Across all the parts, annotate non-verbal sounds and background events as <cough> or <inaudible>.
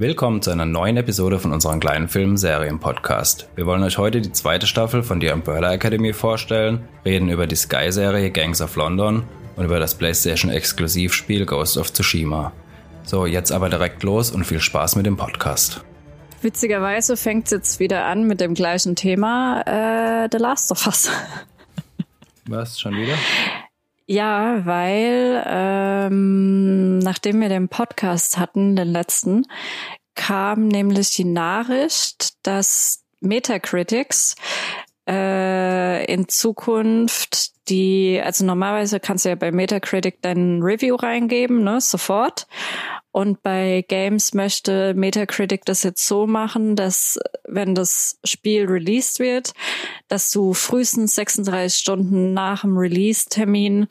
Willkommen zu einer neuen Episode von unserem kleinen Film-Serien-Podcast. Wir wollen euch heute die zweite Staffel von The Umbrella Academy vorstellen, reden über die Sky-Serie Gangs of London und über das PlayStation-Exklusivspiel Ghost of Tsushima. So, jetzt aber direkt los und viel Spaß mit dem Podcast. Witzigerweise fängt es jetzt wieder an mit dem gleichen Thema, äh, The Last of Us. Was, schon wieder? <laughs> Ja, weil ähm, nachdem wir den Podcast hatten, den letzten, kam nämlich die Nachricht, dass Metacritics äh, in Zukunft die, also normalerweise kannst du ja bei Metacritic dein Review reingeben, ne, sofort. Und bei Games möchte Metacritic das jetzt so machen, dass wenn das Spiel released wird, dass du frühestens 36 Stunden nach dem Release-Termin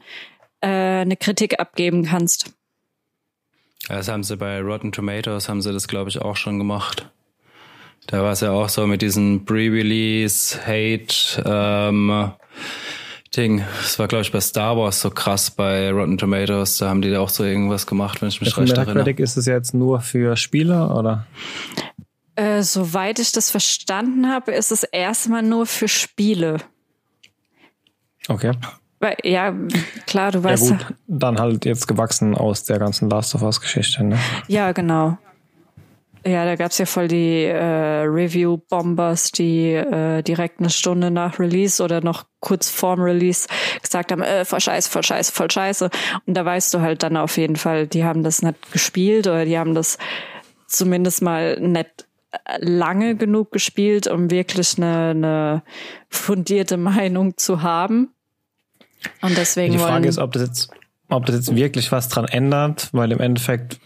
äh, eine Kritik abgeben kannst. Das haben sie bei Rotten Tomatoes, haben sie das, glaube ich, auch schon gemacht. Da war es ja auch so mit diesem Pre-Release, Hate, ähm, Ding. Das war, glaube ich, bei Star Wars so krass bei Rotten Tomatoes. Da haben die da auch so irgendwas gemacht, wenn ich mich recht erinnere. Metacritic ist es jetzt nur für Spieler oder? Äh, soweit ich das verstanden habe, ist es erstmal nur für Spiele. Okay. Weil, ja, klar, du weißt. Ja gut, dann halt jetzt gewachsen aus der ganzen Last of Us Geschichte, ne? Ja, genau. Ja, da gab's ja voll die äh, Review-Bombers, die äh, direkt eine Stunde nach Release oder noch kurz vorm Release gesagt haben, äh, voll scheiße, voll scheiße, voll scheiße. Und da weißt du halt dann auf jeden Fall, die haben das nicht gespielt oder die haben das zumindest mal nicht lange genug gespielt, um wirklich eine, eine fundierte Meinung zu haben. Und deswegen Die Frage wollen, ist, ob das jetzt, ob das jetzt wirklich was dran ändert, weil im Endeffekt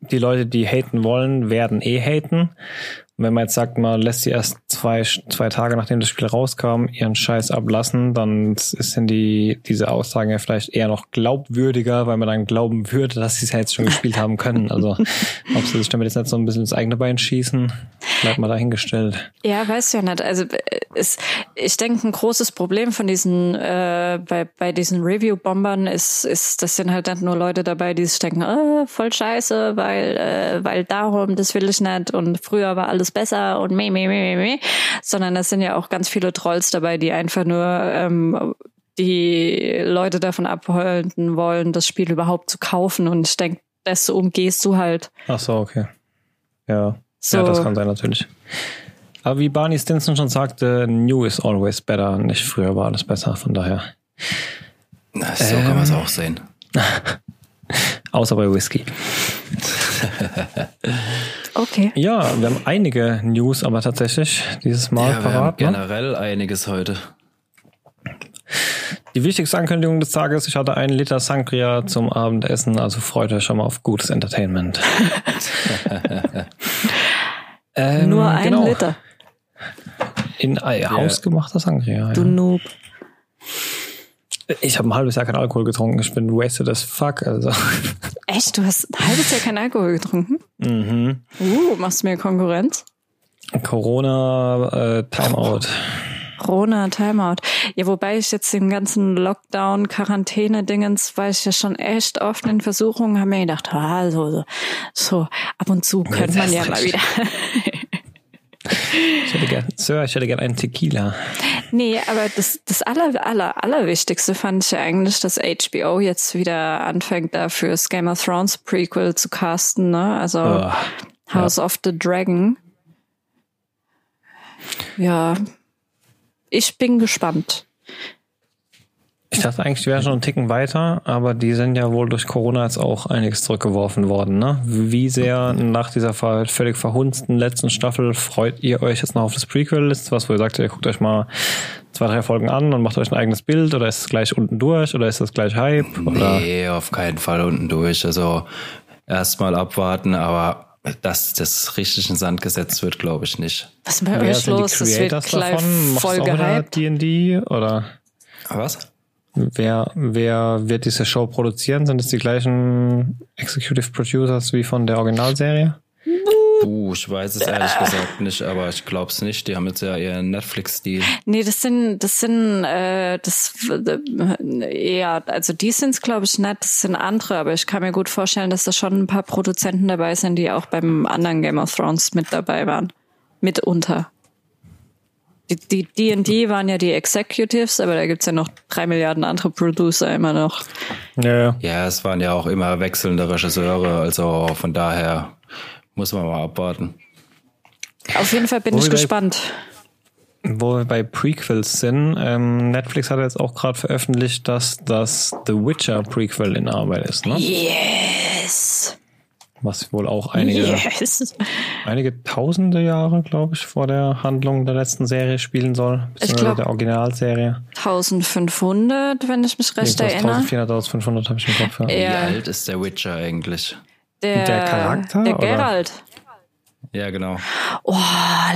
die Leute, die haten wollen, werden eh haten. Wenn man jetzt sagt, man lässt sie erst zwei, zwei Tage nachdem das Spiel rauskam, ihren Scheiß ablassen, dann sind die, diese Aussagen ja vielleicht eher noch glaubwürdiger, weil man dann glauben würde, dass sie es ja jetzt schon gespielt haben können. Also, <laughs> ob sie sich damit jetzt nicht so ein bisschen ins eigene Bein schießen, bleibt mal dahingestellt. Ja, weiß ja nicht. Also äh, ist, ich denke, ein großes Problem von diesen äh, bei bei diesen Review-Bombern ist, ist, das sind halt nicht nur Leute dabei, die sich denken, äh, voll scheiße, weil äh, weil darum, das will ich nicht und früher war alles besser und meh, meh, meh, meh, meh, sondern es sind ja auch ganz viele Trolls dabei, die einfach nur ähm, die Leute davon abhalten wollen, das Spiel überhaupt zu kaufen. Und ich denke, das umgehst du halt. Ach so, okay. Ja. So. Ja, das kann sein natürlich. Aber wie Barney Stinson schon sagte, new is always better. Nicht früher war alles besser, von daher. Na, so kann man es auch sehen. <laughs> Außer bei Whisky. <laughs> Okay. Ja, wir haben einige News, aber tatsächlich dieses Mal Ja, parat. Ne? generell einiges heute. Die wichtigste Ankündigung des Tages, ich hatte einen Liter Sangria zum Abendessen, also freut euch schon mal auf gutes Entertainment. <laughs> ähm, Nur ein genau, Liter. In äh, hausgemachter Sangria. Du Ja. Noob. Ich habe ein halbes Jahr keinen Alkohol getrunken, ich bin wasted as fuck. Also. Echt? Du hast ein halbes Jahr keinen Alkohol getrunken? Mhm. Uh, machst du mir Konkurrenz? Corona äh, Timeout. Corona, Timeout. Ja, wobei ich jetzt den ganzen Lockdown, Quarantäne-Dingens, war ich ja schon echt oft in Versuchungen, habe mir gedacht, ah, so, so, so, ab und zu könnte man ja mal wieder. Ich hätte gern, Sir, ich hätte gern einen Tequila. nee, aber das, das aller, aller, allerwichtigste fand ich ja eigentlich, dass HBO jetzt wieder anfängt, da fürs Game of Thrones Prequel zu casten, ne? Also Oh, House of the Dragon. Ja, ich bin gespannt. Ich dachte eigentlich, die wären schon einen Ticken weiter, aber die sind ja wohl durch Corona jetzt auch einiges zurückgeworfen worden. Ne? Wie sehr nach dieser völlig verhunzten letzten Staffel freut ihr euch jetzt noch auf das Prequel? Ist was, wo ihr sagt, ihr guckt euch mal zwei, drei Folgen an und macht euch ein eigenes Bild oder ist es gleich unten durch oder ist das gleich Hype? Oder? Nee, auf keinen Fall unten durch. Also erstmal abwarten, aber dass das richtig in Sand gesetzt wird, glaube ich nicht. Was ist bei Wer euch los? Das wird gleich davon? Macht voll gehypt. D&D oder Was? Wer, wer wird diese Show produzieren? Sind es die gleichen Executive Producers wie von der Originalserie? Uh, ich weiß es ehrlich gesagt nicht, aber ich glaube es nicht. Die haben jetzt ja ihren Netflix-Stil. Nee, das sind, das sind, äh, das, äh, ja, also die sind's glaube ich nicht, das sind andere, aber ich kann mir gut vorstellen, dass da schon ein paar Produzenten dabei sind, die auch beim anderen Game of Thrones mit dabei waren. Mitunter. Die die D&D waren ja die Executives, aber da gibt's ja noch drei Milliarden andere Producer immer noch. Ja, ja. Es waren ja auch immer wechselnde Regisseure, also von daher muss man mal abwarten. Auf jeden Fall bin Wo ich wir bei- gespannt. Wo wir bei Prequels sind, ähm, Netflix hat jetzt auch gerade veröffentlicht, dass das The Witcher Prequel in Arbeit ist, ne? Yes. Was wohl auch einige, Yes. einige tausende Jahre, glaube ich, vor der Handlung der letzten Serie spielen soll. Beziehungsweise glaub- der Originalserie. 1500, wenn ich mich recht Irgendwas erinnere. 1400, 1500 habe ich im Kopf. Ja. Wie Ja. alt ist der Witcher eigentlich? Der, Der Charakter, Der oder? Geralt. Ja, genau. Oh,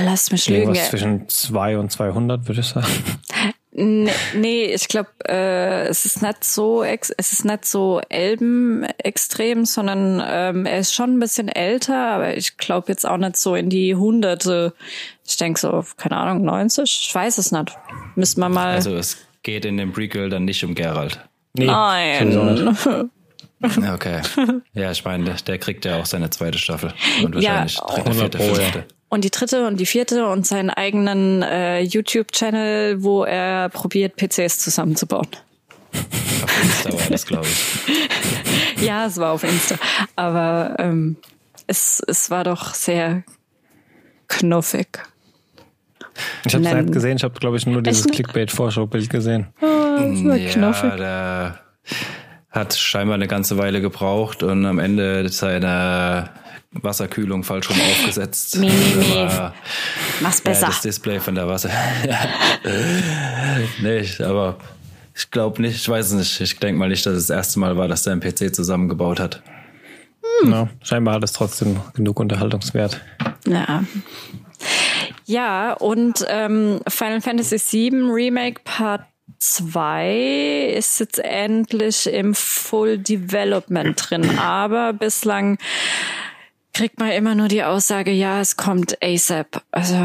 lass mich lügen. Irgendwas zwischen 2 und 200, würde ich sagen. <laughs> Nee, nee ich glaube, äh, es ist nicht so, ex es ist nicht so Elben-extrem, sondern ähm, er ist schon ein bisschen älter, aber ich glaube jetzt auch nicht so in die Hunderte. Ich denke so, keine Ahnung, 90? Ich weiß es nicht. Müssen wir mal. Also es geht in dem Prequel dann nicht um Geralt. Nee. Nein. Okay. Ja, ich meine, der- der kriegt ja auch seine zweite Staffel. Und Ja, wahrscheinlich dritte, 100 vierte, ja. fünfte. Und die dritte und die vierte und seinen eigenen äh, YouTube-Channel, wo er probiert, PCs zusammenzubauen. Auf Insta war das, glaube ich. <laughs> Ja, es war auf Insta. Aber ähm, es, es war doch sehr knuffig. Ich habe es nicht gesehen, ich habe, glaube ich, nur dieses? Clickbait-Vorschaubild gesehen. Es war knuffig. Ja, der hat scheinbar eine ganze Weile gebraucht und am Ende seine Wasserkühlung falsch rum aufgesetzt. Mi, mi, mi. War, Mach's ja, besser. das Display von der Wasser. <laughs> nicht, aber ich glaube nicht, ich weiß es nicht. Ich denke mal nicht, dass es das erste Mal war, dass er einen PC zusammengebaut hat. Ja, scheinbar hat es trotzdem genug Unterhaltungswert. Ja. Ja, und ähm, Final Fantasy VII Remake Part 2 ist jetzt endlich im Full Development drin, aber bislang kriegt man immer nur die Aussage, ja, es kommt ASAP. Also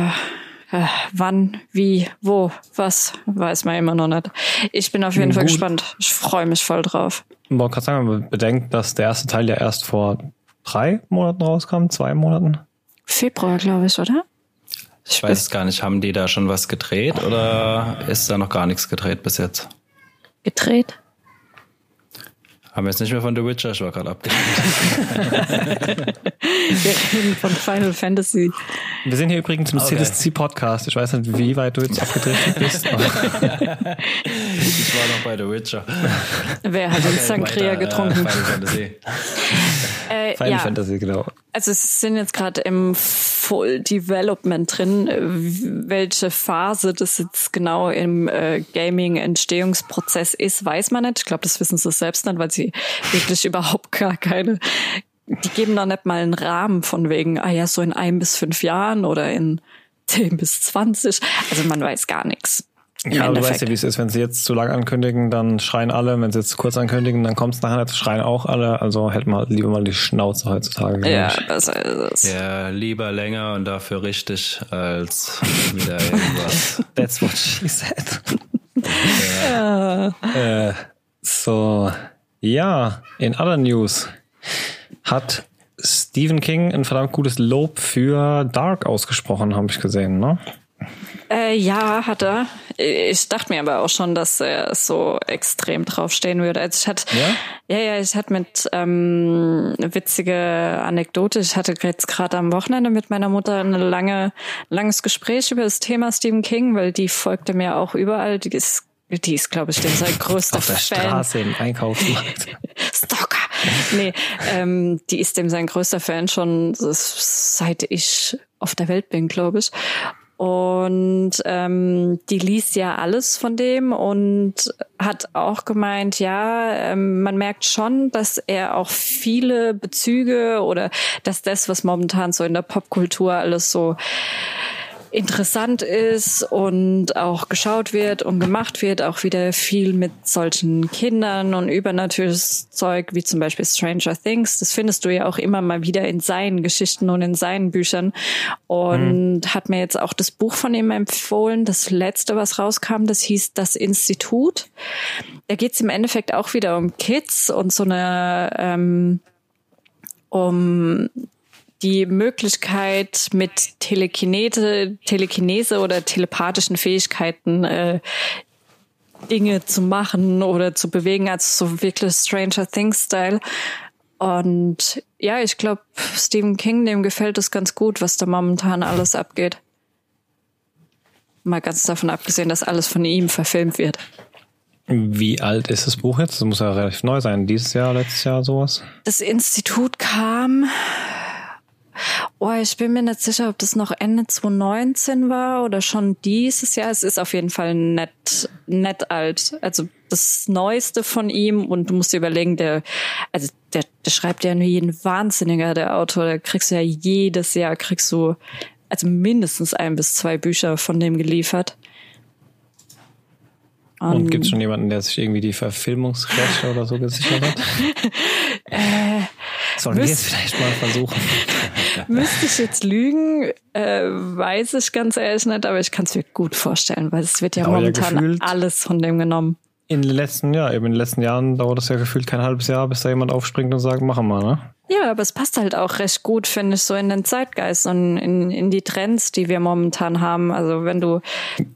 äh, wann, wie, wo, was, weiß man immer noch nicht. Ich bin auf jeden Fall Gut. gespannt. Ich freue mich voll drauf. Man kann sagen, wenn man bedenkt, dass der erste Teil ja erst vor drei Monaten rauskam, zwei Monaten. Februar, glaube ich, oder? Ich weiß es gar nicht, haben die da schon was gedreht oder ist da noch gar nichts gedreht bis jetzt? Gedreht. Haben wir jetzt nicht mehr von The Witcher, ich war gerade abgelenkt. Wir <laughs> reden von Final Fantasy. Wir sind hier übrigens im Okay. CDC-Podcast. Ich weiß nicht, wie weit du jetzt abgedriftet bist. Aber <laughs> Ich war noch bei The Witcher. Wer hat uns Sangria Weiter, getrunken? Äh, Final Fantasy. <laughs> Äh, Final ja, Fantasy, genau. also es sind jetzt gerade im Full Development drin. Äh, Welche Phase das jetzt genau im äh, Gaming-Entstehungsprozess ist, weiß man nicht. Ich glaube, das wissen sie selbst nicht, weil sie wirklich überhaupt gar keine. Die geben da nicht mal einen Rahmen von wegen, ah ja, so in ein bis fünf Jahren oder in zehn bis zwanzig. Also man weiß gar nichts. Ja, aber du weißt Endeffekt. ja, wie es ist. Wenn sie jetzt zu lang ankündigen, dann schreien alle. Wenn sie jetzt zu kurz ankündigen, dann kommt es nachher nicht, schreien auch alle. Also hält mal lieber mal die Schnauze heutzutage. Ja, ich. das ist es. Ja, lieber länger und dafür richtig als wieder irgendwas. <laughs> That's what she said. <laughs> äh, so, ja, in other news hat Stephen King ein verdammt gutes Lob für Dark ausgesprochen, habe ich gesehen, ne? Äh, ja, hat er. Ich dachte mir aber auch schon, dass er so extrem draufstehen würde. Also ich hatte, Ja? ja, ja, ich hatte mit ähm, witzige Anekdote. Ich hatte jetzt gerade am Wochenende mit meiner Mutter ein lange, langes Gespräch über das Thema Stephen King, weil die folgte mir auch überall. Die ist, die ist, glaube ich, dem sein <laughs> größter Auf der Fan. Straße im Einkaufsmarkt. <laughs> Stalker. Nee, ähm, die ist dem sein größter Fan schon seit ich auf der Welt bin, glaube ich. Und ähm, die liest ja alles von dem und hat auch gemeint, ja, ähm, man merkt schon, dass er auch viele Bezüge oder dass das, was momentan so in der Popkultur alles so interessant ist und auch geschaut wird und gemacht wird, auch wieder viel mit solchen Kindern und übernatürliches Zeug, wie zum Beispiel Stranger Things. Das findest du ja auch immer mal wieder in seinen Geschichten und in seinen Büchern. Und mhm. hat mir jetzt auch das Buch von ihm empfohlen, das letzte, was rauskam, das hieß Das Institut. Da geht es im Endeffekt auch wieder um Kids und so eine ähm, um die Möglichkeit mit Telekinese, Telekinese oder telepathischen Fähigkeiten äh, Dinge zu machen oder zu bewegen, als so wirklich Stranger Things Style. Und ja, ich glaube, Stephen King, dem gefällt es ganz gut, was da momentan alles abgeht. Mal ganz davon abgesehen, dass alles von ihm verfilmt wird. Wie alt ist das Buch jetzt? Das muss ja relativ neu sein. Dieses Jahr, letztes Jahr, sowas? Das Institut kam Oh, ich bin mir nicht sicher, ob das noch Ende 2019 war oder schon dieses Jahr. Es ist auf jeden Fall nett, nett alt. Also das Neueste von ihm und du musst dir überlegen, der, also der, der schreibt ja nur jeden Wahnsinniger, der Autor. Da kriegst du ja jedes Jahr, kriegst du also mindestens ein bis zwei Bücher von dem geliefert. Und um, gibt es schon jemanden, der sich irgendwie die Verfilmungsrechte oder so gesichert hat? <laughs> äh, Sollen wir es vielleicht mal versuchen? <laughs> Müsste ich jetzt lügen, äh, weiß ich ganz ehrlich nicht, aber ich kann es mir gut vorstellen, weil es wird ja aber momentan ja alles von dem genommen. In den letzten, ja, eben in den letzten Jahren dauert es ja gefühlt kein halbes Jahr, bis da jemand aufspringt und sagt, machen wir, ne? Ja, aber es passt halt auch recht gut, finde ich, so in den Zeitgeist und in, in die Trends, die wir momentan haben. Also wenn du,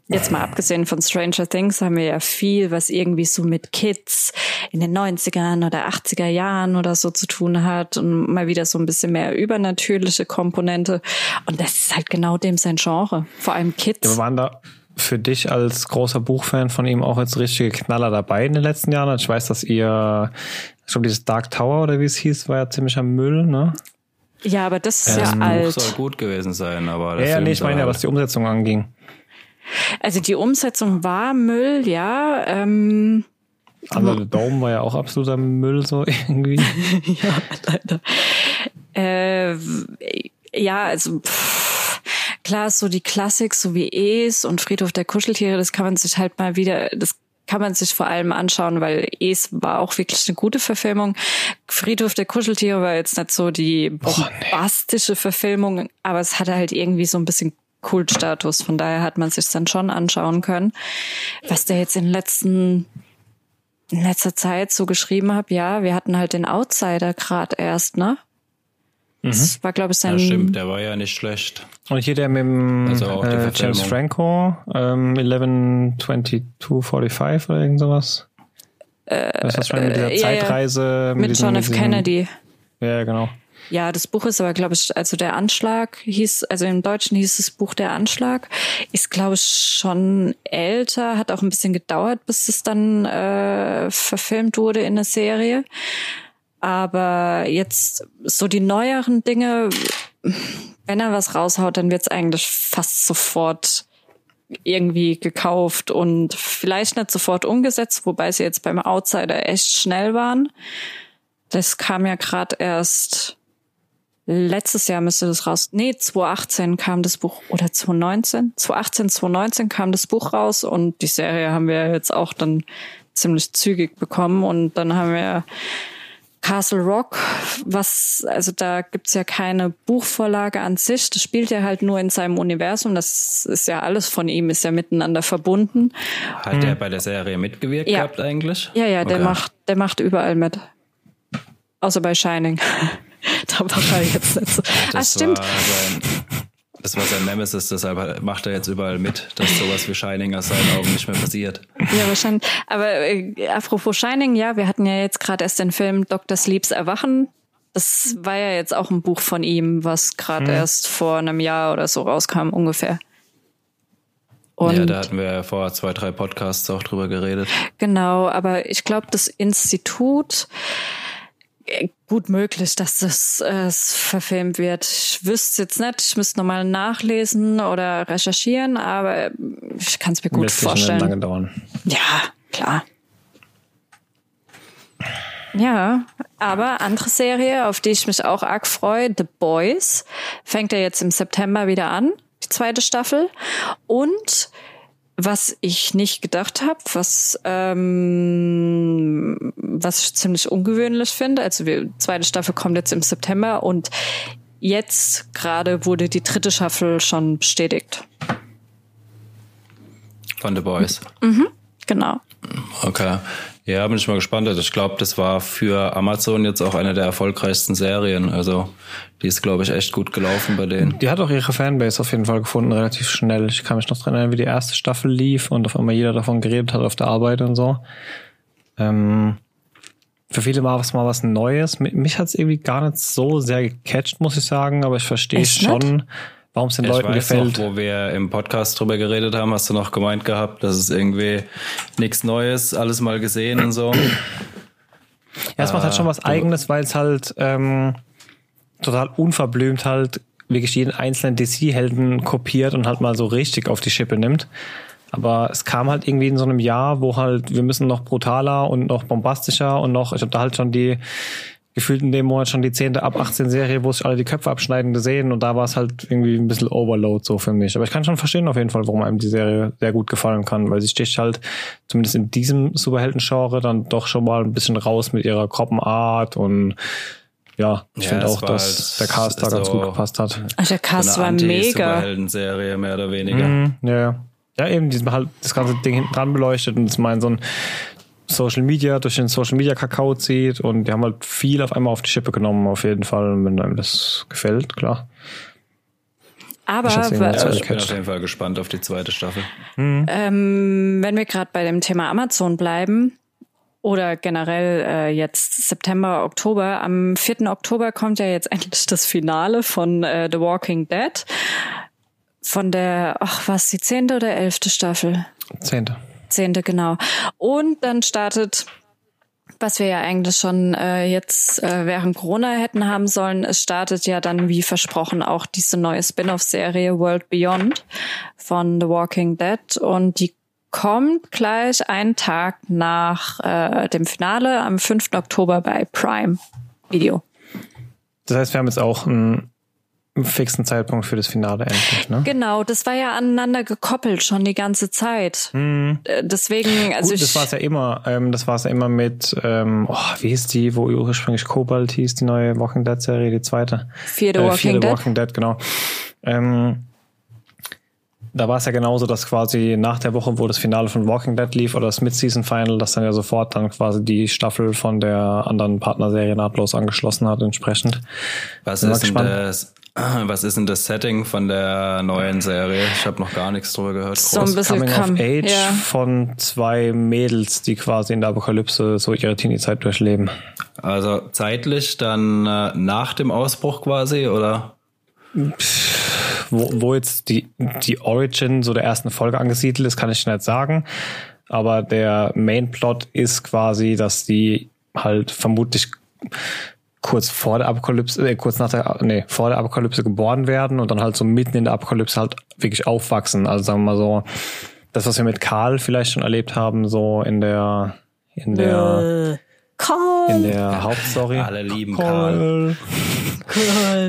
jetzt mal abgesehen von Stranger Things, haben wir ja viel, was irgendwie so mit Kids in den 90ern oder 80er Jahren oder so zu tun hat und mal wieder so ein bisschen mehr übernatürliche Komponente. Und das ist halt genau dem sein Genre. Vor allem Kids. Ja, waren da für dich als großer Buchfan von ihm auch jetzt richtige Knaller dabei in den letzten Jahren? Ich weiß, dass ihr ich glaube, dieses Dark Tower oder wie es hieß, war ja ziemlicher Müll, ne? Ja, aber das ist ja, ja alt. Buch soll gut gewesen sein, aber ja, ja, nee, ich meine ja, was die Umsetzung anging. Also die Umsetzung war Müll, ja. Ähm, also der Daumen war ja auch absoluter Müll so <laughs> irgendwie. <laughs> ja, leider. Äh, ja, also pff, klar, so die Klassik, so wie Es und Friedhof der Kuscheltiere, das kann man sich halt mal wieder, das kann man sich vor allem anschauen, weil Es war auch wirklich eine gute Verfilmung. Friedhof der Kuscheltiere war jetzt nicht so die bombastische oh, nee. Verfilmung, aber es hatte halt irgendwie so ein bisschen Kultstatus. Von daher hat man sich dann schon anschauen können. Was der jetzt in letzten in letzter Zeit so geschrieben hat, ja, wir hatten halt den Outsider gerade erst, ne? Das mhm. war, glaube ich, sein. Ja, stimmt, der war ja nicht schlecht. Und hier der mit dem also äh, James Franco, ähm, 112245 oder irgend sowas. Äh, das ist schon mit dieser äh, Zeitreise. Ja, ja. Mit, mit John F. Kennedy. Ja, genau. Ja, das Buch ist aber, glaube ich, also der Anschlag hieß, also im Deutschen hieß das Buch der Anschlag, ist, glaube ich, schon älter, hat auch ein bisschen gedauert, bis es dann äh, verfilmt wurde in der Serie. Aber jetzt so die neueren Dinge, wenn er was raushaut, dann wird's eigentlich fast sofort irgendwie gekauft und vielleicht nicht sofort umgesetzt, wobei sie jetzt beim Outsider echt schnell waren. Das kam ja gerade erst letztes Jahr müsste das raus. Nee, 2018 kam das Buch oder 2019? 2018, 2019 kam das Buch raus und die Serie haben wir jetzt auch dann ziemlich zügig bekommen und dann haben wir Castle Rock, was, also da gibt's ja keine Buchvorlage an sich. Das spielt ja halt nur in seinem Universum. Das ist ja alles von ihm, ist ja miteinander verbunden. Hat hm. er bei der Serie mitgewirkt ja. gehabt eigentlich? Ja, ja, der macht, der macht überall mit. Außer bei Shining. <laughs> da war er jetzt nicht so. Das ah, stimmt. Das war sein Nemesis, deshalb macht er jetzt überall mit, dass sowas wie Shining aus seinen Augen nicht mehr passiert. Ja, wahrscheinlich. Aber äh, apropos Shining, ja, wir hatten ja jetzt gerade erst den Film Dr. Sleeps Erwachen. Das war ja jetzt auch ein Buch von ihm, was gerade hm. erst vor einem Jahr oder so rauskam, ungefähr. Und ja, da hatten wir vor zwei, drei Podcasts auch drüber geredet. Genau, aber ich glaube, das Institut, gut möglich, dass das äh, verfilmt wird. Ich wüsste jetzt nicht, ich müsste nochmal nachlesen oder recherchieren, aber ich kann es mir gut Lässt vorstellen. Lange dauern. Ja, klar. Ja, aber andere Serie, auf die ich mich auch arg freue, The Boys, fängt ja jetzt im September wieder an. die zweite Staffel. Und was ich nicht gedacht habe, was ähm, was ich ziemlich ungewöhnlich finde. Also die zweite Staffel kommt jetzt im September und jetzt gerade wurde die dritte Staffel schon bestätigt. Von The Boys. Mhm, genau. Okay. Ja, bin ich mal gespannt. Also ich glaube, das war für Amazon jetzt auch eine der erfolgreichsten Serien. Also die ist, glaube ich, echt gut gelaufen bei denen. Die hat auch ihre Fanbase auf jeden Fall gefunden, relativ schnell. Ich kann mich noch dran erinnern, wie die erste Staffel lief und auf einmal jeder davon geredet hat auf der Arbeit und so. Ähm, für viele war es mal was Neues. Mich hat es irgendwie gar nicht so sehr gecatcht, muss ich sagen, aber ich verstehe schon, warum es den ich Leuten gefällt. Noch, wo wir im Podcast drüber geredet haben, hast du noch gemeint gehabt, dass es irgendwie nichts Neues, alles mal gesehen und so. Ja, es macht halt schon was Eigenes, weil es halt ähm, total unverblümt halt wirklich jeden einzelnen DC-Helden kopiert und halt mal so richtig auf die Schippe nimmt. Aber es kam halt irgendwie in so einem Jahr, wo halt wir müssen noch brutaler und noch bombastischer und noch, ich habe da halt schon die gefühlt in dem Monat schon die zehnte ab 18 Serie, wo sich alle die Köpfe abschneiden gesehen und da war es halt irgendwie ein bisschen Overload so für mich. Aber ich kann schon verstehen auf jeden Fall, warum einem die Serie sehr gut gefallen kann, weil sie sticht halt zumindest in diesem Superhelden-Genre dann doch schon mal ein bisschen raus mit ihrer Art und ja, ich Ja, finde auch, dass halt der Cast da ganz so- gut gepasst hat. Ach, der Cast so war mega. Anti-Superhelden-Serie, mehr oder weniger. Mhm, ja, ja. Ja, eben, die halt das ganze Ding hinten dran beleuchtet und es mal in so ein Social Media, durch den Social Media Kakao zieht und die haben halt viel auf einmal auf die Schippe genommen, auf jeden Fall, wenn einem das gefällt, klar. Aber Ich Ja, ich bin auf jeden Fall gespannt auf die zweite Staffel. ähm, wenn wir gerade bei dem Thema Amazon bleiben oder generell äh, jetzt September, Oktober, am 4. Oktober kommt ja jetzt <laughs> endlich das Finale von äh, The Walking Dead. Von der, ach was, die zehnte oder elfte Staffel? Zehnte. Zehnte, genau. Und dann startet, was wir ja eigentlich schon äh, jetzt äh, während Corona hätten haben sollen, es startet ja dann wie versprochen auch diese neue Spin-off-Serie World Beyond von The Walking Dead und die kommt gleich einen Tag nach äh, dem Finale am 5. Oktober bei Prime Video. Das heißt, wir haben jetzt auch einen fixen Zeitpunkt für das Finale endlich, ne? Genau, das war ja aneinander gekoppelt schon die ganze Zeit. Äh, Deswegen, also Gut, ich, das war es ja immer. Ähm, das war es ja immer mit, ähm, oh, wie hieß die, wo ursprünglich Cobalt hieß, die neue Walking Dead Serie, die zweite. Fear the Äh, Walking Fear the Dead. Walking Dead, genau. Ähm, da war es ja genauso, dass quasi nach der Woche, wo das Finale von Walking Dead lief oder das Mid-Season Final, dass dann ja sofort dann quasi die Staffel von der anderen Partnerserie nahtlos angeschlossen hat, entsprechend. Was ist, denn gespannt. das, <clears throat> was ist denn das Setting von der neuen Serie? Ich habe noch gar nichts drüber gehört. So ein bisschen Coming kam- of Age ja. von zwei Mädels, die quasi in der Apokalypse so ihre Teenie-Zeit durchleben. Also zeitlich dann äh, nach dem Ausbruch quasi, oder? Wo, wo jetzt die, die Origin so der ersten Folge angesiedelt ist, kann ich nicht sagen. Aber der Main-Plot ist quasi, dass die halt vermutlich kurz vor der Apokalypse, äh, kurz nach der, nee, vor der Apokalypse geboren werden und dann halt so mitten in der Apokalypse halt wirklich aufwachsen. Also sagen wir mal so, das, was wir mit Karl vielleicht schon erlebt haben, so in der, in der, Call. in der Hauptstory. Alle lieben Karl.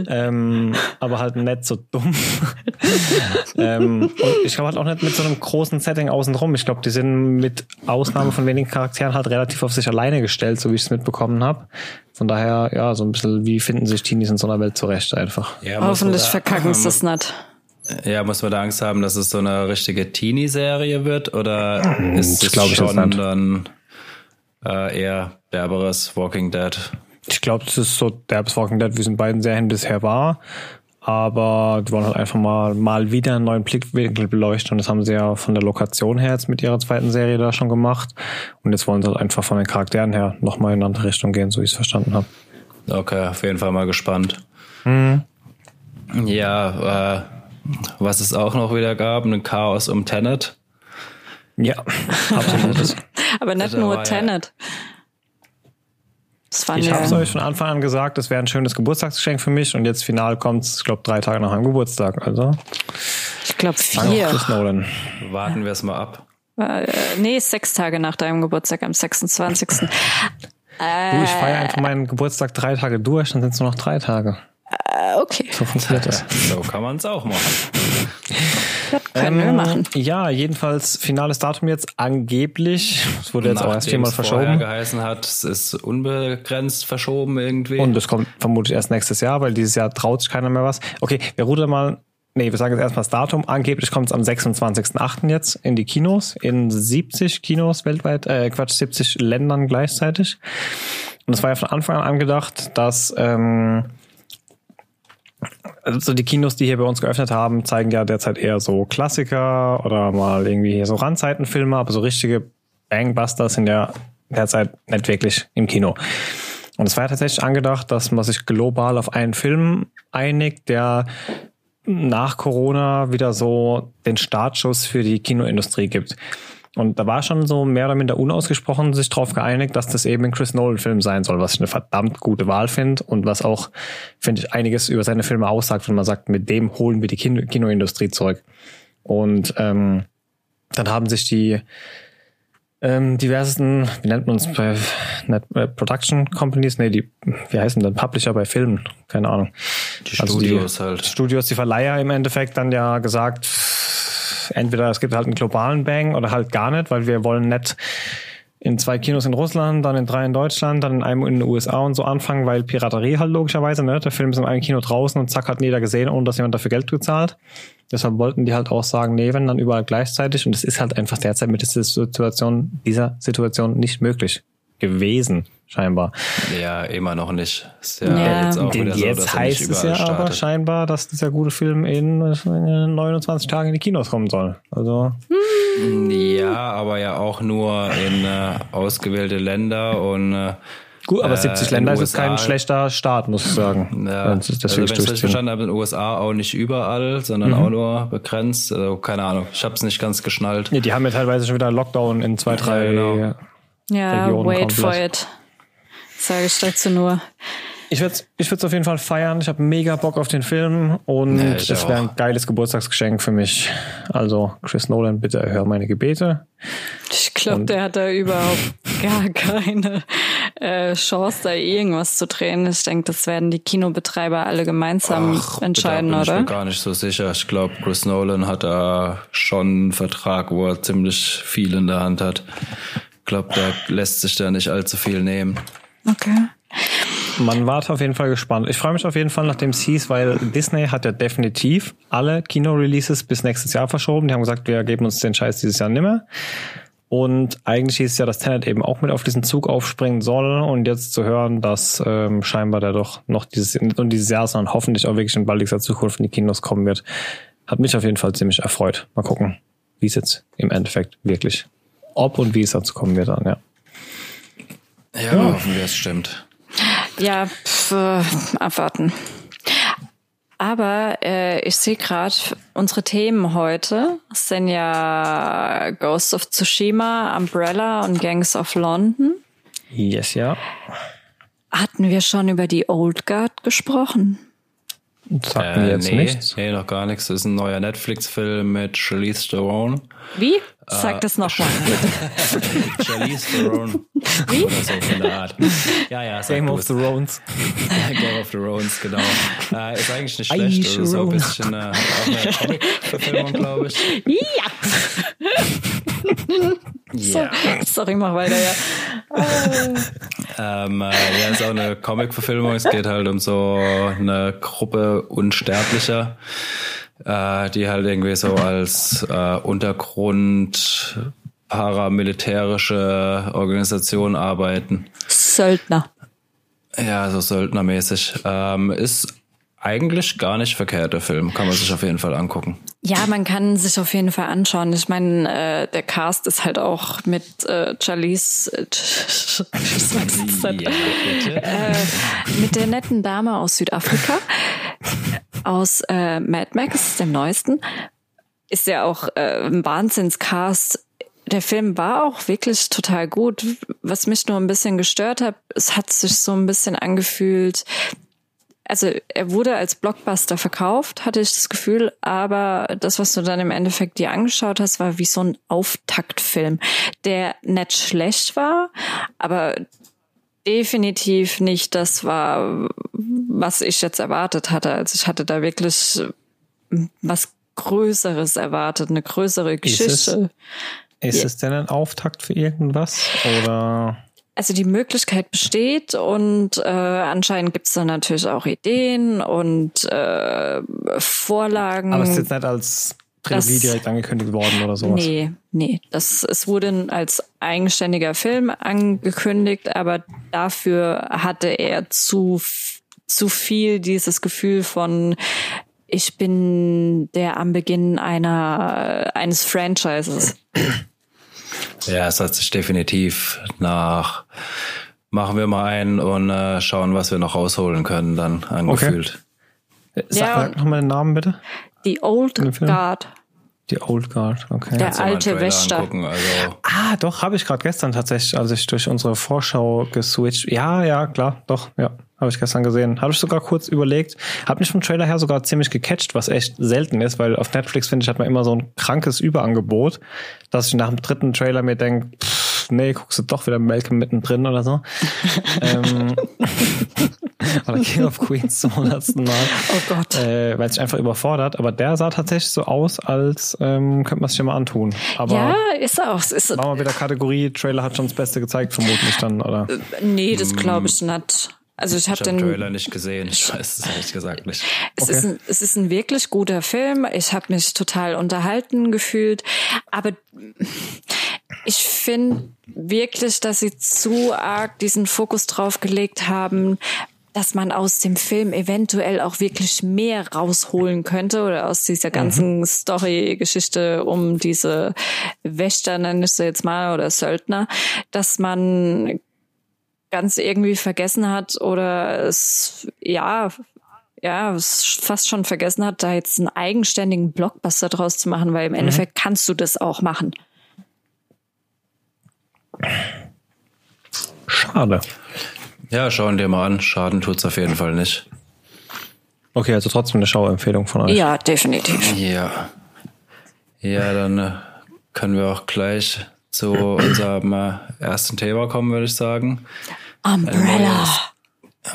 Ähm, aber halt nicht so dumm. <laughs> ähm, und ich glaube halt auch nicht mit so einem großen Setting außenrum. Ich glaube, die sind mit Ausnahme von wenigen Charakteren halt relativ auf sich alleine gestellt, so wie ich es mitbekommen habe. Von daher, ja, so ein bisschen, wie finden sich Teenies in so einer Welt zurecht einfach. Ja, Hoffentlich da- verkacken sie das nicht. Ja, muss man da Angst haben, dass es so eine richtige Teenie-Serie wird? Oder ist das es schon dann äh, eher derberes Walking Dead? Ich glaube, das ist so derbes Walking Dead, wie es in beiden Serien bisher war. Aber die wollen halt einfach mal, mal wieder einen neuen Blickwinkel beleuchten. Und das haben sie ja von der Lokation her jetzt mit ihrer zweiten Serie da schon gemacht. Und jetzt wollen sie halt einfach von den Charakteren her nochmal in eine andere Richtung gehen, so wie ich es verstanden habe. Okay, auf jeden Fall mal gespannt. Mhm. Ja, äh, was es auch noch wieder gab, ein Chaos um Tenet. Ja, absolut. <laughs> Aber nicht Da nur ja- Tenet. Waren Ich habe es euch von Anfang an gesagt, das wäre ein schönes Geburtstagsgeschenk für mich und jetzt final kommt es, ich glaube, drei Tage nach meinem Geburtstag. Also ich glaube vier. Chris Nolan. Warten wir es mal ab. Äh, nee, sechs Tage nach deinem Geburtstag, am 26. Du, ich feiere einfach meinen Geburtstag drei Tage durch, dann sind es nur noch drei Tage. Okay. So funktioniert das. <laughs> So kann man es auch machen. Das können wir Ähm, machen. Ja, jedenfalls finales Datum jetzt angeblich. Es wurde jetzt auch erst Nachdem viermal verschoben. geheißen hat, es ist unbegrenzt verschoben irgendwie. Und es kommt vermutlich erst nächstes Jahr, weil dieses Jahr traut sich keiner mehr was. Okay, wir rudern mal. Nee, wir sagen jetzt erstmal das Datum. Angeblich kommt es am 26.08. jetzt in die Kinos, in 70 Kinos weltweit, äh, Quatsch, 70 Ländern gleichzeitig. Und es war ja von Anfang an angedacht, dass ähm, also die Kinos, die hier bei uns geöffnet haben, zeigen ja derzeit eher so Klassiker oder mal irgendwie so Randzeitenfilme, aber so richtige Bangbusters sind ja derzeit nicht wirklich im Kino. Und es war ja tatsächlich angedacht, dass man sich global auf einen Film einigt, der nach Corona wieder so den Startschuss für die Kinoindustrie gibt. Und da war schon so mehr oder minder unausgesprochen sich darauf geeinigt, dass das eben ein Chris Nolan-Film sein soll, was ich eine verdammt gute Wahl finde und was auch, finde ich, einiges über seine Filme aussagt, wenn man sagt, mit dem holen wir die Kino Kinoindustrie zurück. Und ähm, dann haben sich die ähm, diversesten, wie nennt man es bei nicht, äh, Production Companies, nee, die, wie heißen denn Publisher bei Filmen? Keine Ahnung. die Also die- Studios halt. Studios, die Verleiher im Endeffekt dann ja gesagt, entweder es gibt halt einen globalen Bang oder halt gar nicht, weil wir wollen nicht in zwei Kinos in Russland, dann in drei in Deutschland, dann in einem in den USA und so anfangen, weil Piraterie halt logischerweise, ne? Der Film ist in einem Kino draußen und zack hat jeder gesehen, ohne dass jemand dafür Geld gezahlt. Deshalb wollten die halt auch sagen, nee, wenn dann überall gleichzeitig. Und es ist halt einfach derzeit mit dieser Situation, dieser Situation nicht möglich gewesen, scheinbar. Ja, immer noch nicht. Ist ja, Ja. jetzt auch Den wieder so, jetzt dass heißt nicht es ja überall aber startet. scheinbar, dass dieser gute Film in äh, 29 Tagen in die Kinos kommen soll. Also Ja, aber ja auch nur in äh, ausgewählte Länder und äh, gut, aber Äh, 70 in Länder ist jetzt kein USA schlechter Start, muss ich sagen. ja, das also wenn ich richtig durchziehen. verstanden habe, in den USA auch nicht überall, sondern Mhm. auch nur begrenzt. Also keine Ahnung, ich habe es nicht ganz geschnallt. Nee, die haben ja teilweise schon wieder Lockdown in zwei, drei. genau. Ja, Regionen wait for komplett. it. Sage ich dazu nur. Ich würde es ich würd's auf jeden Fall feiern. Ich habe mega Bock auf den Film und ich es wäre ein geiles Geburtstagsgeschenk für mich. Also Chris Nolan, bitte erhör meine Gebete. Ich glaube, der hat da überhaupt gar keine äh, Chance, da irgendwas zu drehen. Ich denke, das werden die Kinobetreiber alle gemeinsam Ach, entscheiden, bin ich oder? mir gar nicht so sicher. Ich glaube, Chris Nolan hat da schon einen Vertrag, wo er ziemlich viel in der Hand hat. Ich glaube, der lässt sich da nicht allzu viel nehmen. Okay. Man wartet auf jeden Fall gespannt. Ich freue mich auf jeden Fall, nachdem es hieß, weil Disney hat ja definitiv alle Kino-Releases bis nächstes Jahr verschoben. Die haben gesagt, wir geben uns den Scheiß dieses Jahr nimmer. Und eigentlich hieß es ja, dass Tenet eben auch mit auf diesen Zug aufspringen soll. Und jetzt zu hören, dass ähm, scheinbar der doch noch dieses, und dieses Jahr, sondern hoffentlich auch wirklich in baldigster Zukunft in die Kinos kommen wird, hat mich auf jeden Fall ziemlich erfreut. Mal gucken, wie es jetzt im Endeffekt wirklich, ob und wie es dazu kommen wird dann, ja. Ja, hoffen wir, es stimmt. Ja, pf, äh, abwarten. Aber äh, ich sehe gerade, unsere Themen heute sind ja Ghost of Tsushima, Umbrella und Gangs of London. Yes, ja. Hatten wir schon über die Old Guard gesprochen? Sagt mir jetzt Äh, nee, nichts. nee, noch gar nichts. Das ist ein neuer Netflix-Film mit Charlize Theron. Wie? Sag das nochmal. <laughs> Charlize Theron. Oder so von der Art. Ja, ja, sag Game of es. Thrones. <laughs> Game of Thrones, genau. Äh, ist eigentlich nicht schlecht. Also so ein bisschen äh, auch eine Comic-Verfilmung, <laughs> glaube ich. ja! Ja. Sorry, mach weiter, ja. Ähm, äh, ja, ist auch eine Comic-Verfilmung. Es geht halt um so eine Gruppe Unsterblicher, äh, die halt irgendwie so als äh, Untergrund paramilitärische Organisation arbeiten. Söldner. Ja, so söldnermäßig. Ähm, ist eigentlich gar nicht verkehrt, der Film. Kann man sich auf jeden Fall angucken. Ja, man kann sich auf jeden Fall anschauen. Ich meine, äh, der Cast ist halt auch mit äh, Charlize, <laughs> äh, bitte. <laughs> äh, mit der netten Dame aus Südafrika, aus äh, Mad Max, dem neuesten, ist ja auch äh, ein Wahnsinnscast. Der Film war auch wirklich total gut. Was mich nur ein bisschen gestört hat, es hat sich so ein bisschen angefühlt, also er wurde als Blockbuster verkauft, hatte ich das Gefühl, aber das, was du dann im Endeffekt dir angeschaut hast, war wie so ein Auftaktfilm, der nicht schlecht war, aber definitiv nicht das war, was ich jetzt erwartet hatte. Also ich hatte da wirklich was Größeres erwartet, eine größere Geschichte. Ist es, ist es denn ein Auftakt für irgendwas? Oder? Also die Möglichkeit besteht und äh, anscheinend gibt es da natürlich auch Ideen und äh, Vorlagen. Aber es ist jetzt nicht als Trilogie das, direkt angekündigt worden oder sowas? Nee, nee. Das, es wurde als eigenständiger Film angekündigt, aber dafür hatte er zu, zu viel dieses Gefühl von ich bin der am Beginn einer eines Franchises. <clears throat> Ja, es hat sich definitiv nach machen wir mal einen und äh, schauen, was wir noch rausholen können, dann angefühlt. Okay. Sag ja, nochmal den Namen bitte. The Old Guard. Die Old Guard, okay. Der alte Wächter. Also. Ah, doch, habe ich gerade gestern tatsächlich, als ich durch unsere Vorschau geswitcht. Ja, ja, klar, doch, ja. Habe ich gestern gesehen. Habe ich sogar kurz überlegt. Habe mich vom Trailer her sogar ziemlich gecatcht, was echt selten ist, weil auf Netflix, finde ich, hat man immer so ein krankes Überangebot, dass ich nach dem dritten Trailer mir denke, nee, guckst du doch wieder Malcolm mittendrin oder so. <laughs> ähm, <laughs> oder King of Queens zum hundertsten Mal. Oh Gott. Äh, weil es sich einfach überfordert. Aber der sah tatsächlich so aus, als ähm, könnte man sich ja mal antun. Aber ja, ist auch. Ist war mal wieder Kategorie, Trailer hat schon das Beste gezeigt, vermutlich dann, oder? Äh, nee, das glaube ich nicht. Also ich habe hab den Trailer nicht gesehen. <laughs> Ich weiß es ehrlich gesagt nicht. Es, okay. ist ein, es ist ein wirklich guter Film. Ich habe mich total unterhalten gefühlt. Aber ich finde wirklich, dass sie zu arg diesen Fokus drauf gelegt haben, dass man aus dem Film eventuell auch wirklich mehr rausholen könnte oder aus dieser mhm. ganzen mhm. Story-Geschichte um diese Wächter, nenne ich sie jetzt mal, oder Söldner, dass man ganz irgendwie vergessen hat oder es, ja, ja, es fast schon vergessen hat, da jetzt einen eigenständigen Blockbuster draus zu machen, weil im mhm. Endeffekt kannst du das auch machen. Schade. Ja, schauen dir mal an. Schaden tut's auf jeden Fall nicht. Okay, also trotzdem eine Schauempfehlung von euch. Ja, definitiv. Ja. Ja, dann äh, können wir auch gleich zu unserem äh, ersten Thema kommen, würde ich sagen. Umbrella.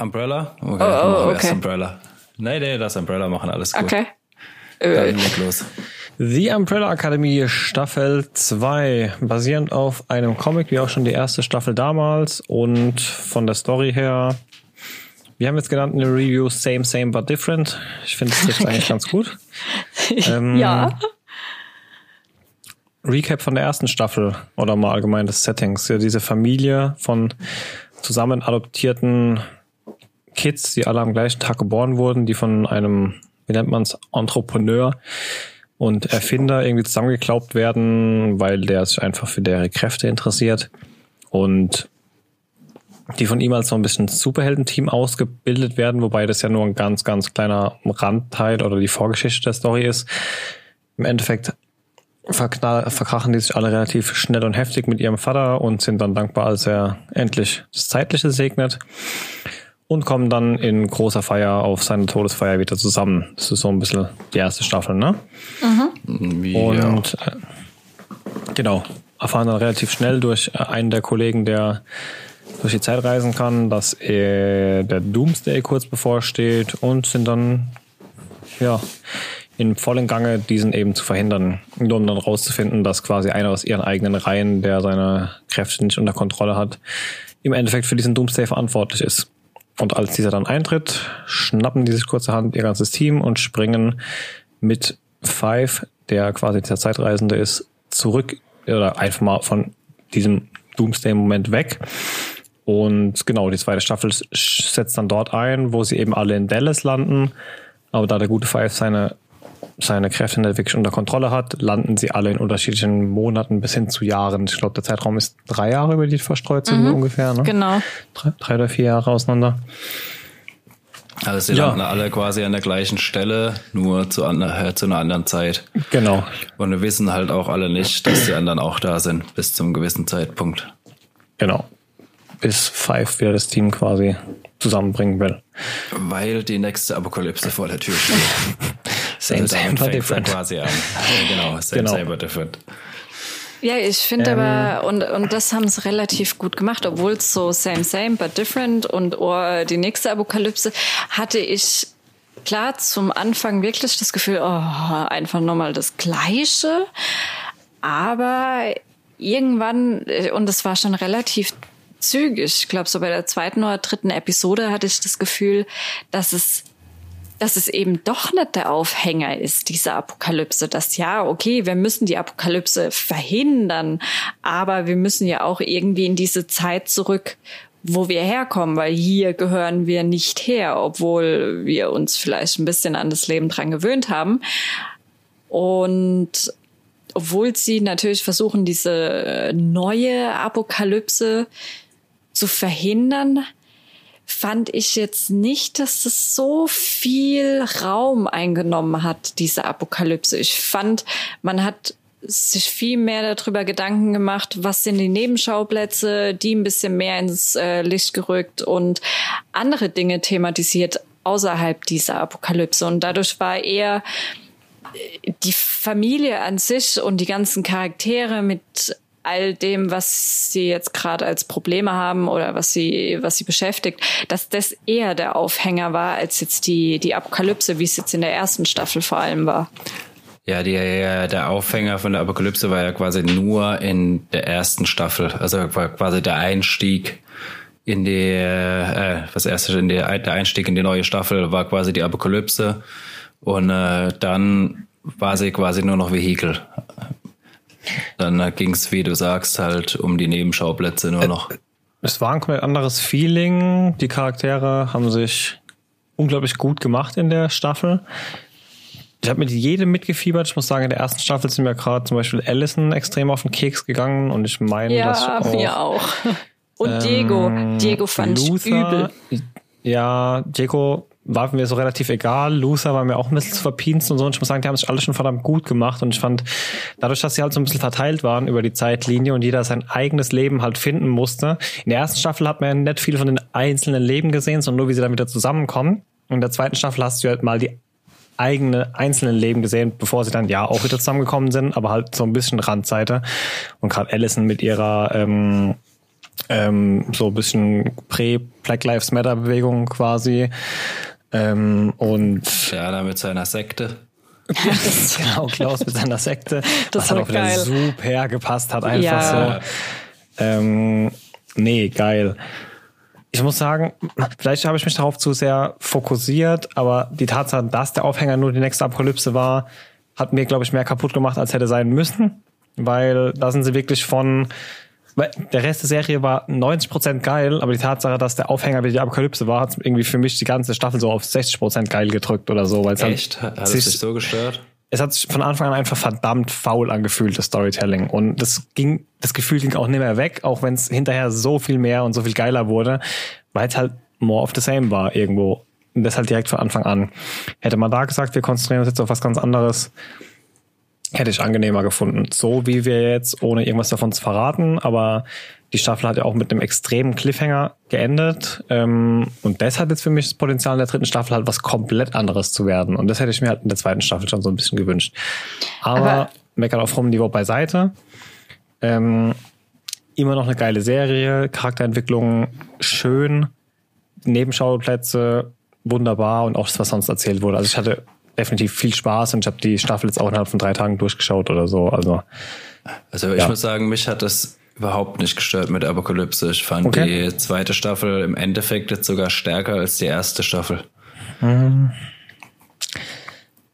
Umbrella? Okay, oh, oh, okay. Umbrella. Nee, nee, das Umbrella machen alles gut. Okay. Dann leg los. The Umbrella Academy Staffel 2, basierend auf einem Comic, wie auch schon die erste Staffel damals und von der Story her, wir haben jetzt genannt eine Review Same, Same, but Different. Ich finde es jetzt <laughs> eigentlich ganz gut. <laughs> Ähm, ja. Recap von der ersten Staffel oder mal allgemein des Settings. Ja, diese Familie von zusammen adoptierten Kids, die alle am gleichen Tag geboren wurden, die von einem, wie nennt man es, Entrepreneur und Erfinder irgendwie zusammengeklaubt werden, weil der sich einfach für deren Kräfte interessiert. Und die von ihm als so ein bisschen Superheldenteam ausgebildet werden, wobei das ja nur ein ganz, ganz kleiner Randteil oder die Vorgeschichte der Story ist. Im Endeffekt verkrachen die sich alle relativ schnell und heftig mit ihrem Vater und sind dann dankbar, als er endlich das Zeitliche segnet und kommen dann in großer Feier auf seine Todesfeier wieder zusammen. Das ist so ein bisschen die erste Staffel, ne? Mhm. Ja. Und äh, genau, erfahren dann relativ schnell durch äh, einen der Kollegen, der durch die Zeit reisen kann, dass er der Doomsday kurz bevorsteht und sind dann ja in vollen Gange, diesen eben zu verhindern, nur um dann rauszufinden, dass quasi einer aus ihren eigenen Reihen, der seine Kräfte nicht unter Kontrolle hat, im Endeffekt für diesen Doomsday verantwortlich ist. Und als dieser dann eintritt, schnappen die sich kurzerhand ihr ganzes Team und springen mit Five, der quasi der Zeitreisende ist, zurück oder einfach mal von diesem Doomsday-Moment weg. Und genau, die zweite Staffel setzt dann dort ein, wo sie eben alle in Dallas landen. Aber da der gute Five seine seine Kräfte nicht wirklich unter Kontrolle hat, landen sie alle in unterschiedlichen Monaten bis hin zu Jahren. Ich glaube, der Zeitraum ist drei Jahre, über die verstreut sind mhm, ungefähr. Ne? Genau. Drei, drei, oder vier Jahre auseinander. Also sie ja. landen alle quasi an der gleichen Stelle, nur zu, äh, zu einer anderen Zeit. Genau. Und wir wissen halt auch alle nicht, dass die anderen auch da sind, bis zum gewissen Zeitpunkt. Genau. Bis Five wieder das Team quasi zusammenbringen will. Weil die nächste Apokalypse vor der Tür steht. <laughs> same, same, but different. Quasi an. <laughs> genau, same, genau. same, but different. Ja, ich finde ähm, aber, und, und das haben sie relativ gut gemacht, obwohl es so same, same, but different und oh, die nächste Apokalypse hatte ich klar zum Anfang wirklich das Gefühl, oh, einfach nochmal das Gleiche. Aber irgendwann, äh, und es war schon relativ zügig, ich glaube so bei der zweiten oder dritten Episode hatte ich das Gefühl, dass es dass es eben doch nicht der Aufhänger ist, diese Apokalypse. Dass ja, okay, wir müssen die Apokalypse verhindern, aber wir müssen ja auch irgendwie in diese Zeit zurück, wo wir herkommen, weil hier gehören wir nicht her, obwohl wir uns vielleicht ein bisschen an das Leben dran gewöhnt haben. Und obwohl sie natürlich versuchen, diese neue Apokalypse zu verhindern, fand ich jetzt nicht, dass es so viel Raum eingenommen hat, diese Apokalypse. Ich fand, man hat sich viel mehr darüber Gedanken gemacht, was sind die Nebenschauplätze, die ein bisschen mehr ins äh, Licht gerückt und andere Dinge thematisiert außerhalb dieser Apokalypse. Und dadurch war eher äh, die Familie an sich und die ganzen Charaktere mit all dem, was sie jetzt gerade als Probleme haben oder was sie, was sie beschäftigt, dass das eher der Aufhänger war, als jetzt die, die Apokalypse, wie es jetzt in der ersten Staffel vor allem war. Ja, die, der Aufhänger von der Apokalypse war ja quasi nur in der ersten Staffel, also quasi der Einstieg in die, äh, was erste, in die, der Einstieg in die neue Staffel war quasi die Apokalypse und äh, dann war sie quasi nur noch Vehikel. Dann äh, ging es, wie du sagst, halt um die Nebenschauplätze nur noch. Es war ein komplett anderes Feeling. Die Charaktere haben sich unglaublich gut gemacht in der Staffel ich habe mit jedem mitgefiebert. Ich muss sagen, in der ersten Staffel sind mir gerade zum Beispiel Allison extrem auf den Keks gegangen und ich meine, ja, dass auch, mir auch. Und ähm, Diego. Diego fand Luther, ich übel. Ja, Diego war mir so relativ egal. Luther war mir auch ein bisschen zu verpinst und so. Und ich muss sagen, die haben sich alle schon verdammt gut gemacht. Und ich fand, dadurch, dass sie halt so ein bisschen verteilt waren über die Zeitlinie und jeder sein eigenes Leben halt finden musste. In der ersten Staffel hat man ja nicht viel von den einzelnen Leben gesehen, sondern nur, wie sie dann wieder zusammenkommen. In der zweiten Staffel hast du halt mal die eigene einzelnen Leben gesehen, bevor sie dann ja auch wieder zusammengekommen sind, aber halt so ein bisschen Randseite. Und gerade Allison mit ihrer ähm, ähm, so ein bisschen Prä-Black Lives Matter Bewegung quasi. Ähm, und ja, da mit seiner Sekte. <laughs> genau, Klaus mit seiner Sekte. <laughs> Das hat auch wieder geil. super gepasst, hat einfach ja. so. Ähm, nee, geil ich muss sagen, vielleicht habe ich mich darauf zu sehr fokussiert, aber die Tatsache, dass der Aufhänger nur die nächste Apokalypse war, hat mir, glaube ich, mehr kaputt gemacht, als hätte sein müssen. Weil da sind sie wirklich von, weil der Rest der Serie war 90% geil, aber die Tatsache, dass der Aufhänger wieder die Apokalypse war, hat irgendwie für mich die ganze Staffel so auf 60% geil gedrückt oder so. Weil Echt? Hat, es dich so gestört? es hat sich von Anfang an einfach verdammt faul angefühlt, das Storytelling. Und das ging, das Gefühl ging auch nicht mehr weg, auch wenn es hinterher so viel mehr und so viel geiler wurde, weil es halt more of the same war irgendwo. Und das halt direkt von Anfang an. Hätte man da gesagt, wir konzentrieren uns jetzt auf was ganz anderes, hätte ich angenehmer gefunden. So wie wir jetzt, ohne irgendwas davon zu verraten, aber die Staffel hat ja auch mit einem extremen Cliffhanger geendet. Ähm, und das hat jetzt für mich das Potenzial in der dritten Staffel halt was komplett anderes zu werden. Und das hätte ich mir halt in der zweiten Staffel schon so ein bisschen gewünscht. Aber, Aber meckern auf hohem Niveau beiseite. Ähm, immer noch eine geile Serie, Charakterentwicklung schön, Nebenschauplätze wunderbar und auch das, was sonst erzählt wurde. Also ich hatte definitiv viel Spaß und ich habe die Staffel jetzt auch innerhalb von drei Tagen durchgeschaut oder so. Also, also ich ja. muss sagen, mich hat das überhaupt nicht gestört mit Apokalypse. Ich fand okay. die zweite Staffel im Endeffekt jetzt sogar stärker als die erste Staffel. Hm.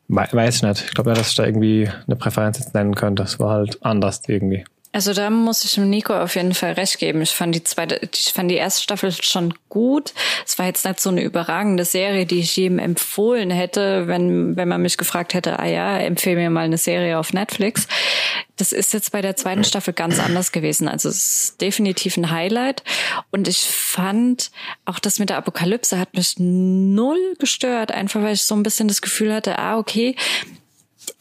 Weiß ich nicht. Ich glaube ja, dass ich da irgendwie eine Präferenz jetzt nennen könnte. Das war halt anders irgendwie. Also da muss ich Nico auf jeden Fall recht geben. Ich fand die zweite, ich fand die erste Staffel schon gut. Es war jetzt nicht so eine überragende Serie, die ich jedem empfohlen hätte, wenn, wenn man mich gefragt hätte, ah ja, empfehle mir mal eine Serie auf Netflix. Das ist jetzt bei der zweiten Staffel ganz anders gewesen. Also es ist definitiv ein Highlight. Und ich fand auch das mit der Apokalypse hat mich null gestört, einfach weil ich so ein bisschen das Gefühl hatte, ah, okay,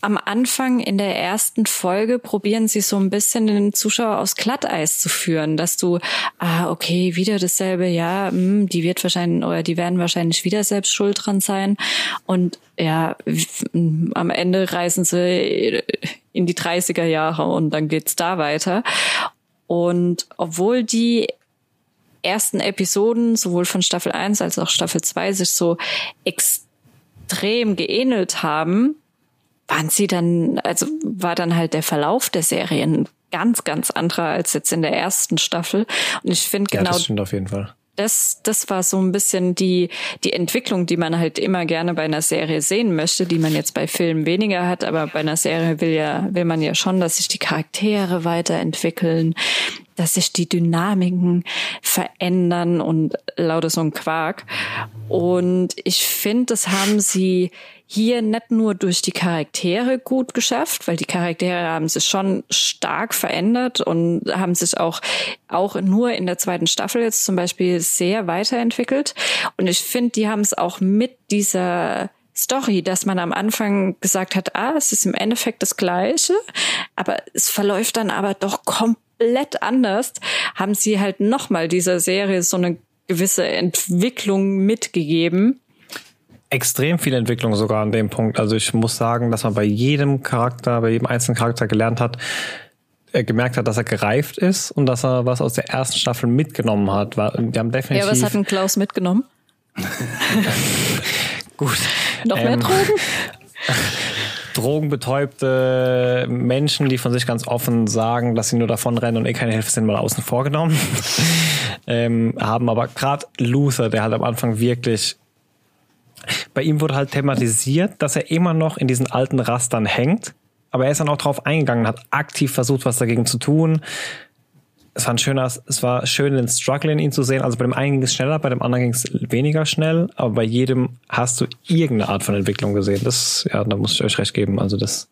am Anfang in der ersten Folge probieren sie so ein bisschen den Zuschauer aufs Glatteis zu führen, dass du, ah, okay, wieder dasselbe, ja, mh, hm, die wird wahrscheinlich oder die werden wahrscheinlich wieder selbst schuld dran sein. Und ja, <laughs> am Ende reißen sie in die 30er Jahre und dann geht's da weiter. Und obwohl die ersten Episoden sowohl von Staffel 1 als auch Staffel 2 sich so extrem geähnelt haben, waren sie dann, also war dann halt der Verlauf der Serien ganz, ganz anderer als jetzt in der ersten Staffel. Und ich finde genau. Ja, das stimmt auf jeden Fall das, das war so ein bisschen die, die Entwicklung, die man halt immer gerne bei einer Serie sehen möchte, die man jetzt bei Filmen weniger hat, aber bei einer Serie will ja, will man ja schon, dass sich die Charaktere weiterentwickeln, dass sich die Dynamiken verändern und lauter so ein Quark. Und ich finde, das haben sie hier nicht nur durch die Charaktere gut geschafft, weil die Charaktere haben sich schon stark verändert und haben sich auch, auch nur in der zweiten Staffel jetzt zum Beispiel sehr weiterentwickelt. Und ich finde, die haben es auch mit dieser Story, dass man am Anfang gesagt hat, ah, es ist im Endeffekt das Gleiche, aber es verläuft dann aber doch komplett anders, haben sie halt nochmal dieser Serie so eine gewisse Entwicklung mitgegeben extrem viel Entwicklung sogar an dem Punkt. Also ich muss sagen, dass man bei jedem Charakter, bei jedem einzelnen Charakter gelernt hat, er gemerkt hat, dass er gereift ist und dass er was aus der ersten Staffel mitgenommen hat. Wir haben definitiv. Ja, was hat denn Klaus mitgenommen? <laughs> Gut. Noch mehr ähm, Drogen? <laughs> drogenbetäubte Menschen, die von sich ganz offen sagen, dass sie nur davon rennen und eh keine Hilfe sind, mal außen vorgenommen. <laughs> ähm, haben aber gerade Luther, der halt am Anfang wirklich bei ihm wurde halt thematisiert, dass er immer noch in diesen alten Rastern hängt. Aber er ist dann auch drauf eingegangen, hat aktiv versucht, was dagegen zu tun es war ein schöner, es war schön, den Struggle in ihn zu sehen. Also bei dem einen ging es schneller, bei dem anderen ging es weniger schnell, aber bei jedem hast du irgendeine Art von Entwicklung gesehen. Das, ja, da muss ich euch recht geben. Also das,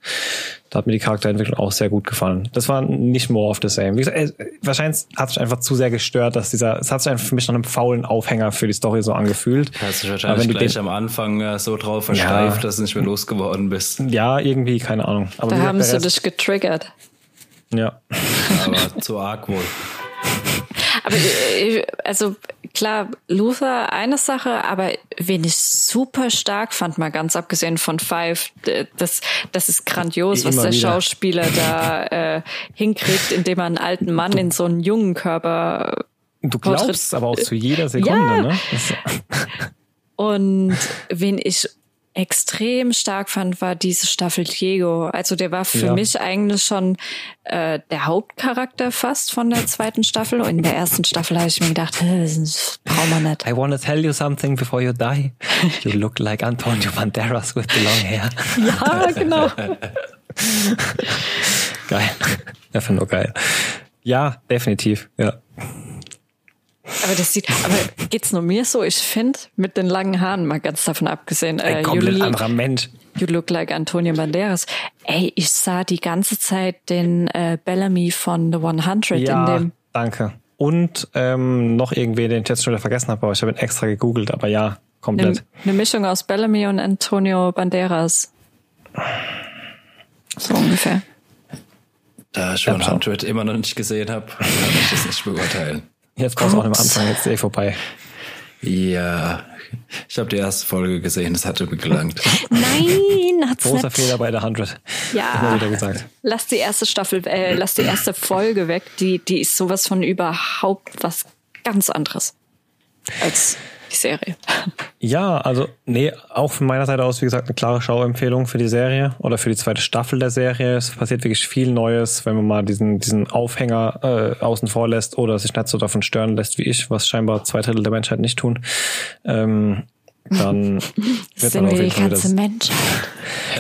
da hat mir die Charakterentwicklung auch sehr gut gefallen. Das war nicht more of the same. Wie gesagt, äh, wahrscheinlich hat es einfach zu sehr gestört, dass dieser, es hat sich einfach für mich nach einem faulen Aufhänger für die Story so angefühlt. Hast du wahrscheinlich gleich den, am Anfang äh, so drauf versteift, ja, dass du nicht mehr losgeworden bist. Ja, irgendwie, keine Ahnung. Aber da haben sie dich getriggert. Ja. Aber zu arg wohl. Aber äh, also klar, Luther eine Sache, aber wen ich super stark fand, mal ganz abgesehen von Five, das, das ist grandios, was der wieder. Schauspieler da äh, hinkriegt, indem er einen alten Mann in so einen jungen Körper. Du glaubst aber auch zu jeder Sekunde, ja. ne? Und wen ich extrem stark fand, war diese Staffel Diego. Also der war für ja. mich eigentlich schon äh, der Hauptcharakter fast von der zweiten Staffel. Und in der ersten Staffel habe ich mir gedacht, das brauchen wir nicht. I want to tell you something before you die. You look like Antonio Banderas with the long hair. ja, genau. <laughs> geil. Einfach nur geil. Ja, definitiv. Ja. Aber das sieht, aber geht's nur mir so? Ich finde, mit den langen Haaren, mal ganz davon abgesehen, ein äh, komplett you anderer Mensch. You look like Antonio Banderas. Ey, ich sah die ganze Zeit den äh, Bellamy von The 100 ja, in dem. danke. Und ähm, noch irgendwie, den ich jetzt schon wieder vergessen habe, aber ich habe ihn extra gegoogelt, aber ja, komplett. Eine, eine Mischung aus Bellamy und Antonio Banderas. So ungefähr. Da ich schon 100 immer noch nicht gesehen habe, kann ich das nicht beurteilen. Jetzt brauchst du auch nicht am Anfang, jetzt ist eh vorbei. Ja, ich habe die erste Folge gesehen, das hatte mir gelangt. <laughs> Nein, hat's Großer nicht. Fehler bei der 100. Ja, wieder gesagt. lass die erste Staffel, äh, lass die erste Folge weg. Die, die ist sowas von überhaupt was ganz anderes als die Serie. Ja, also nee, auch von meiner Seite aus, wie gesagt, eine klare Schauempfehlung für die Serie oder für die zweite Staffel der Serie. Es passiert wirklich viel Neues, wenn man mal diesen, diesen Aufhänger äh, außen vor lässt oder sich nicht so davon stören lässt wie ich, was scheinbar zwei Drittel der Menschheit nicht tun. Ähm, dann <laughs> wird sind man auf jeden Fall die ganze Menschheit.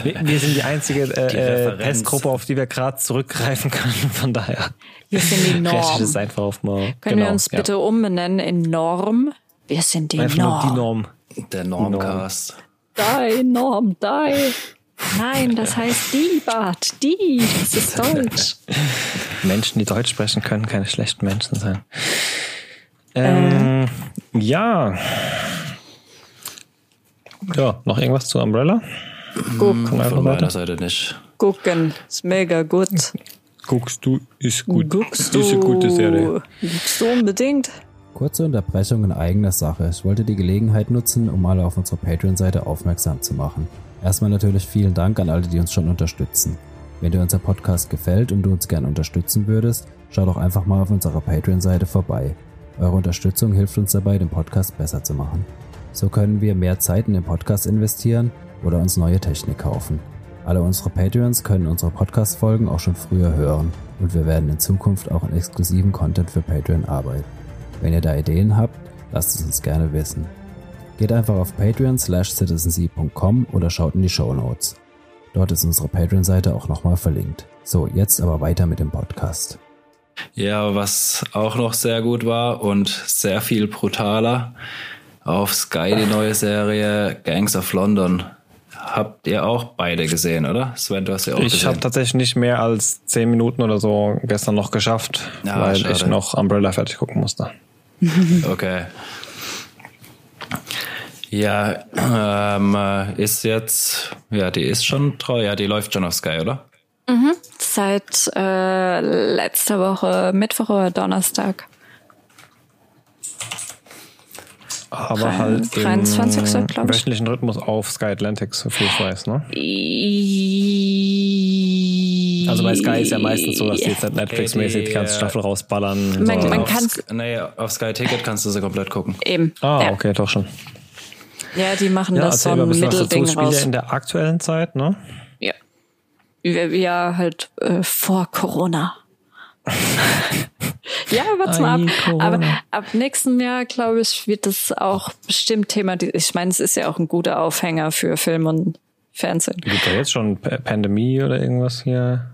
Wir, wir, sind die einzige äh, äh Testgruppe, auf die wir gerade zurückgreifen können. <laughs> Von daher. Wir sind die Norm. Einfach auf mal, Können genau, wir uns bitte ja. umbenennen in Norm? Wir sind die Einfach Norm. die Norm. Der Normcast. Die Norm, die. Nein, <laughs> das heißt die, Bart. Die. Das ist Deutsch. <laughs> Menschen, die Deutsch sprechen, können keine schlechten Menschen sein. Ähm, äh. Ja. Ja, noch irgendwas zu Umbrella? Gucken. Von meiner Seite nicht. Gucken. Ist mega gut. Guckst du, ist gut. Guckst du. Ist eine gute Serie. Guckst du unbedingt. Kurze Unterbrechung in eigener Sache. Ich wollte die Gelegenheit nutzen, um alle auf unserer Patreon-Seite aufmerksam zu machen. Erstmal natürlich vielen Dank an alle, die uns schon unterstützen. Wenn dir unser Podcast gefällt und du uns gern unterstützen würdest, schau doch einfach mal auf unserer Patreon-Seite vorbei. Eure Unterstützung hilft uns dabei, den Podcast besser zu machen. So können wir mehr Zeit in den Podcast investieren oder uns neue Technik kaufen. Alle unsere Patreons können unsere Podcast-Folgen auch schon früher hören und wir werden in Zukunft auch an exklusiven Content für Patreon arbeiten. Wenn ihr da Ideen habt, lasst es uns gerne wissen. Geht einfach auf patreon slash oder schaut in die Show Notes. Dort ist unsere Patreon-Seite auch nochmal verlinkt. So, jetzt aber weiter mit dem Podcast. Ja, was auch noch sehr gut war und sehr viel brutaler, auf Sky die neue Serie Gangs of London. Habt ihr auch beide gesehen, oder? Sven, du hast ja auch Ich gesehen. habe tatsächlich nicht mehr als zehn Minuten oder so gestern noch geschafft, Ja, weil schade. ich noch Umbrella fertig gucken musste. Okay. Ja, ähm, äh, ist jetzt, ja, die ist schon treu, ja, die läuft schon auf Sky, oder? Seit äh, letzter Woche, Mittwoch oder Donnerstag. Aber Drei- halt im 23. glaub ich. wöchentlichen Rhythmus auf Sky Atlantic, so viel ich weiß, ne? Also bei Sky ist ja meistens so, dass die jetzt halt Netflix-mäßig die ganze Staffel rausballern. Man- so. man auf, kann's- nee, auf Sky Ticket kannst du sie komplett gucken. Eben. ah, ja. okay, doch schon. ja, die machen Ja, das so ein. Mittelding raus. in der aktuellen Zeit, ne? Ja. Ja, ja, halt äh, vor Corona. <laughs> ja, warte mal ab. Corona. Aber ab nächstem Jahr, glaube ich, wird das auch bestimmt Thema. Ich meine, es ist ja auch ein guter Aufhänger für Film und Fernsehen. Gibt ja jetzt schon P Pandemie oder irgendwas hier?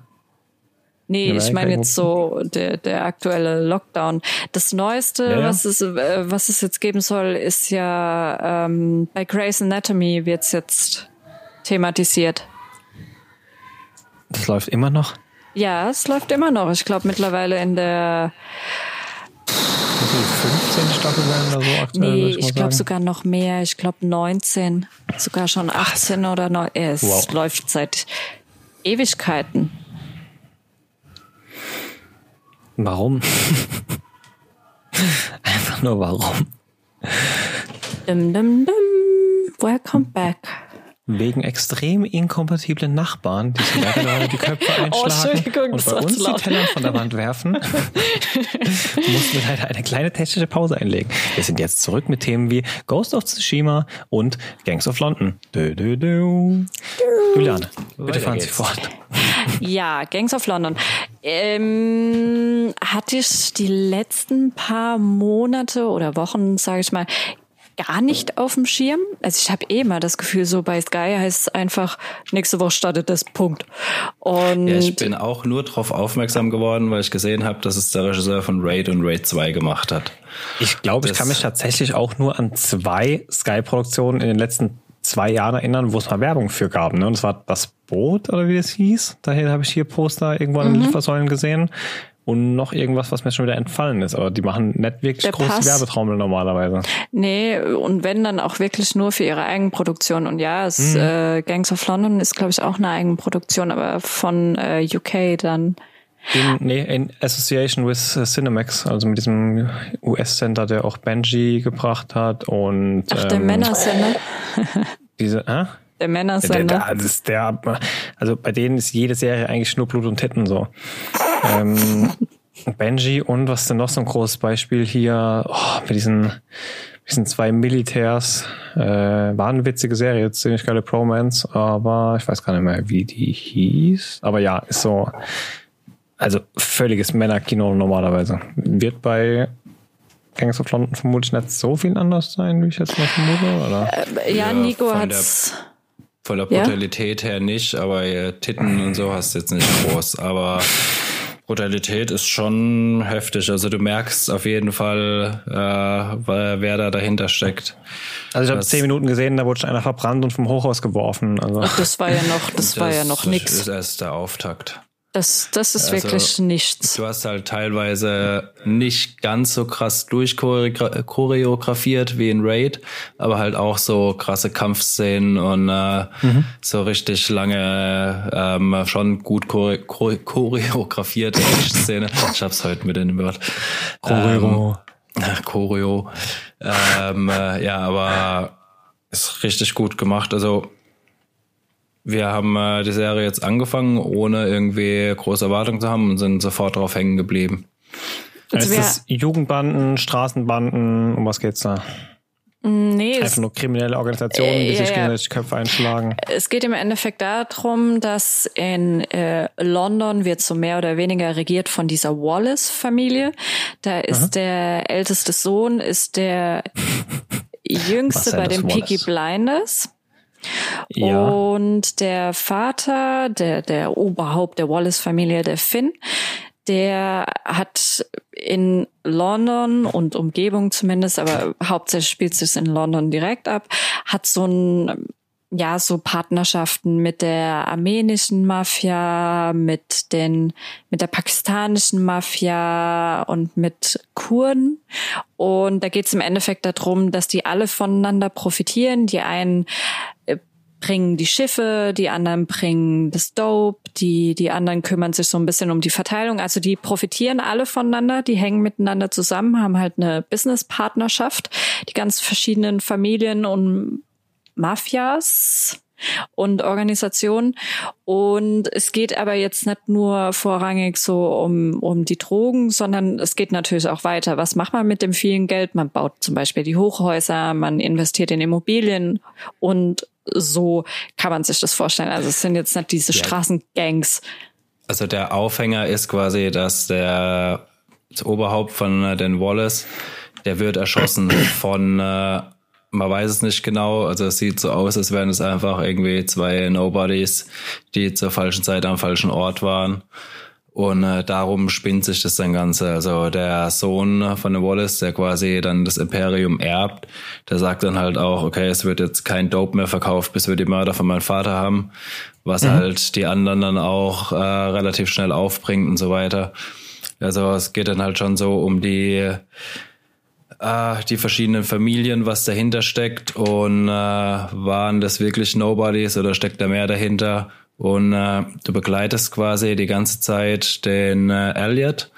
Nee, In ich meine jetzt so der, der aktuelle Lockdown. Das Neueste, Ja, ja. was es äh, was es jetzt geben soll, ist ja ähm, bei Grey's Anatomy wird's jetzt thematisiert. Das läuft immer noch. Ja, es läuft immer noch. Ich glaube mittlerweile in der Muss die 15. Staffel sein oder so aktuell? Nee, ich glaube sogar noch mehr. Ich glaube 19, sogar schon 18 oder 9. Es Wow. läuft seit Ewigkeiten. Warum? <laughs> Einfach nur warum? Dum, dum, dum. Welcome back. Wegen extrem inkompatiblen Nachbarn, die sich leider gerade die Köpfe <laughs> einschlagen Oh, und das bei uns die. Teller von der Wand werfen, <laughs> mussten wir leider eine kleine technische Pause einlegen. Wir sind jetzt zurück mit Themen wie Ghost of Tsushima und Gangs of London. Dö, dö, dö. Juliane, bitte fahren Sie fort. <laughs> Ja, Gangs of London. Ähm, hatte ich die letzten paar Monate oder Wochen, sage ich mal, gar nicht auf dem Schirm. Also ich habe eh immer das Gefühl, so bei Sky heißt es einfach, nächste Woche startet das Punkt. Und Ja, ich bin auch nur darauf aufmerksam geworden, weil ich gesehen habe, dass es der Regisseur von Raid und Raid 2 gemacht hat. Ich glaube, ich kann mich tatsächlich auch nur an zwei Sky-Produktionen in den letzten zwei Jahren erinnern, wo es mal Werbung für gab. Ne? Und das war das Boot oder wie es hieß. Daher habe ich hier Poster irgendwo an den Liefersäulen gesehen. Und noch irgendwas, was mir schon wieder entfallen ist. Aber die machen nicht wirklich Der große Pass. Werbetrommel normalerweise. Nee, und wenn dann auch wirklich nur für ihre Eigenproduktion. Und ja, es, Mhm. äh, Gangs of London ist, glaube ich, auch eine Eigenproduktion, aber von äh, UK dann. In, nee, in Association with äh, Cinemax, also mit diesem US-Center, der auch Benji gebracht hat und Ach, der ähm, Männersender. <laughs> diese, äh? Der Der, Männersender. der, ist der, also bei denen ist jede Serie eigentlich nur Blut und Titten so. Ähm, Benji und was ist denn noch so ein großes Beispiel hier oh, mit diesen, diesen zwei Militärs. Äh, war eine witzige Serie, ziemlich geile Promance, aber ich weiß gar nicht mehr, wie die hieß. Aber ja, ist so, also völliges Männerkino normalerweise. Wird bei Gangs of London vermutlich nicht so viel anders sein, wie ich jetzt mal vermute, oder? ja, Ja, Nico von hat's. Von der Ja? Brutalität her nicht, aber äh, Titten und so hast du jetzt nicht groß. Aber Brutalität ist schon heftig. Also du merkst auf jeden Fall, äh, wer da dahinter steckt. Also ich habe Das- zehn Minuten gesehen, da wurde schon einer verbrannt und vom Hochhaus geworfen. Also Ach, das war ja noch, das, war ja noch ist nix. erst der Auftakt. Das, das ist Also, wirklich nichts. Du hast halt teilweise nicht ganz so krass durchchoreografiert wie in Raid, aber halt auch so krasse Kampfszenen und äh, so richtig lange, ähm, schon gut chore chore choreografierte Szene. <laughs> Ich hab's heute mit in dem Wort. Choreo. Ähm, <laughs> Choreo. Ähm, äh, ja, aber ist richtig gut gemacht. Also wir haben äh, die Serie jetzt angefangen, ohne irgendwie große Erwartungen zu haben und sind sofort drauf hängen geblieben. Also ist das Jugendbanden, Straßenbanden, um was geht's da? Nee, Einfach nur kriminelle Organisationen, die Äh, sich ja, ja. gegenseitig Köpfe einschlagen. Es geht im Endeffekt darum, dass in äh, London wird so mehr oder weniger regiert von dieser Wallace-Familie. Da ist der älteste Sohn, ist der <laughs> jüngste bei den Peaky. Blinders. Ja. Und der Vater, der, der Oberhaupt der Wallace-Familie, der Finn, der hat in London und Umgebung zumindest, aber hauptsächlich spielt es in London direkt ab, hat so ein ja, so Partnerschaften mit der armenischen Mafia, mit den, mit der pakistanischen Mafia und mit Kurden. Und da geht es im Endeffekt darum, dass die alle voneinander profitieren. Die einen äh, bringen die Schiffe, die anderen bringen das Dope, die, die anderen kümmern sich so ein bisschen um die Verteilung. Also die profitieren alle voneinander, die hängen miteinander zusammen, haben halt eine Business-Partnerschaft, die ganz verschiedenen Familien und Mafias und Organisationen. Und es geht aber jetzt nicht nur vorrangig so um, um die Drogen, sondern es geht natürlich auch weiter. Was macht man mit dem vielen Geld? Man baut zum Beispiel die Hochhäuser, man investiert in Immobilien und so kann man sich das vorstellen. Also es sind jetzt nicht diese Ja. Straßengangs. Also der Aufhänger ist quasi, dass der das Oberhaupt von äh, den Wallace, der wird erschossen <coughs> von, äh, man weiß es nicht genau, also es sieht so aus, als wären es einfach irgendwie zwei Nobodies, die zur falschen Zeit am falschen Ort waren. Und äh, darum spinnt sich das dann Ganze. Also der Sohn von Wallace, der quasi dann das Imperium erbt, der sagt dann halt auch, okay, es wird jetzt kein Dope mehr verkauft, bis wir die Mörder von meinem Vater haben, was halt die anderen dann auch äh, relativ schnell aufbringt und so weiter. Also es geht dann halt schon so um die äh, die verschiedenen Familien, was dahinter steckt und äh, waren das wirklich Nobodies oder steckt da mehr dahinter? Und äh, du begleitest quasi die ganze Zeit den äh, Elliot.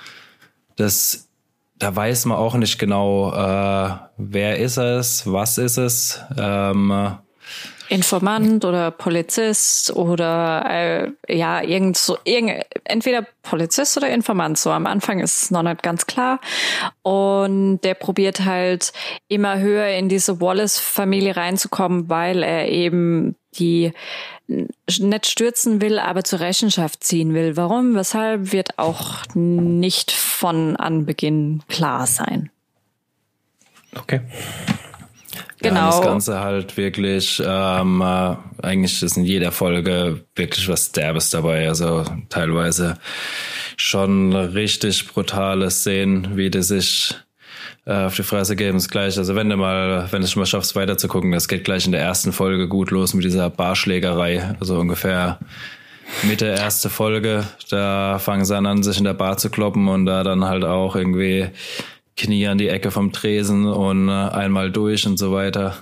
Das, da weiß man auch nicht genau, äh, wer ist es, was ist es. Ähm, Informant oder Polizist oder äh, ja, irgend so, irgend, entweder Polizist oder Informant. So am Anfang ist es noch nicht ganz klar. Und der probiert halt immer höher in diese Wallace-Familie reinzukommen, weil er eben die nicht stürzen will, aber zur Rechenschaft ziehen will. Warum, weshalb, wird auch nicht von Anbeginn klar sein. Okay. Ja, Genau. das Ganze halt wirklich, ähm, äh, eigentlich ist in jeder Folge wirklich was Derbes dabei. Also teilweise schon richtig brutale Szenen, wie die sich äh, auf die Fresse geben. Ist gleich, also wenn du mal, wenn du es mal schaffst, weiterzugucken, das geht gleich in der ersten Folge gut los mit dieser Barschlägerei. Also ungefähr Mitte erste Folge, da fangen sie an, sich in der Bar zu kloppen und da dann halt auch irgendwie Knie an die Ecke vom Tresen und äh, einmal durch und so weiter.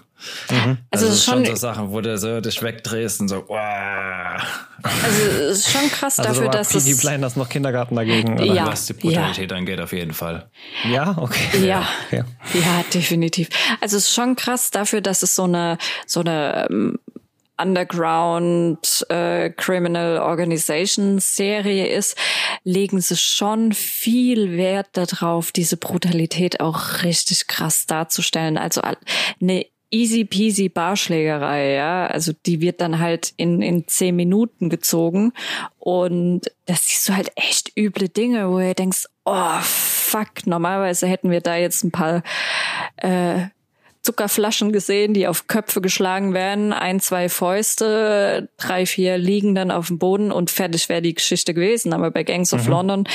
Also Also es es ist ist schon, schon so Sachen, wo du so dich wegdrehst und so, wow. also es ist schon krass Also dafür, dass Peaky es Blinders noch Kindergarten dagegen. Oder? Ja. Was die Brutalität angeht, auf jeden Fall. ja, okay. Ja, Okay. ja, definitiv. Also es ist schon krass dafür, dass es so eine so eine ähm, Underground äh, Criminal Organization Serie ist, legen sie schon viel Wert darauf, diese Brutalität auch richtig krass darzustellen. Also eine easy peasy Barschlägerei, ja. Also die wird dann halt in, in zehn Minuten gezogen und das siehst du halt echt üble Dinge, wo du denkst, oh fuck, normalerweise hätten wir da jetzt ein paar äh, Zuckerflaschen gesehen, die auf Köpfe geschlagen werden, ein, zwei Fäuste, drei, vier liegen dann auf dem Boden und fertig wäre die Geschichte gewesen. Aber bei Gangs of London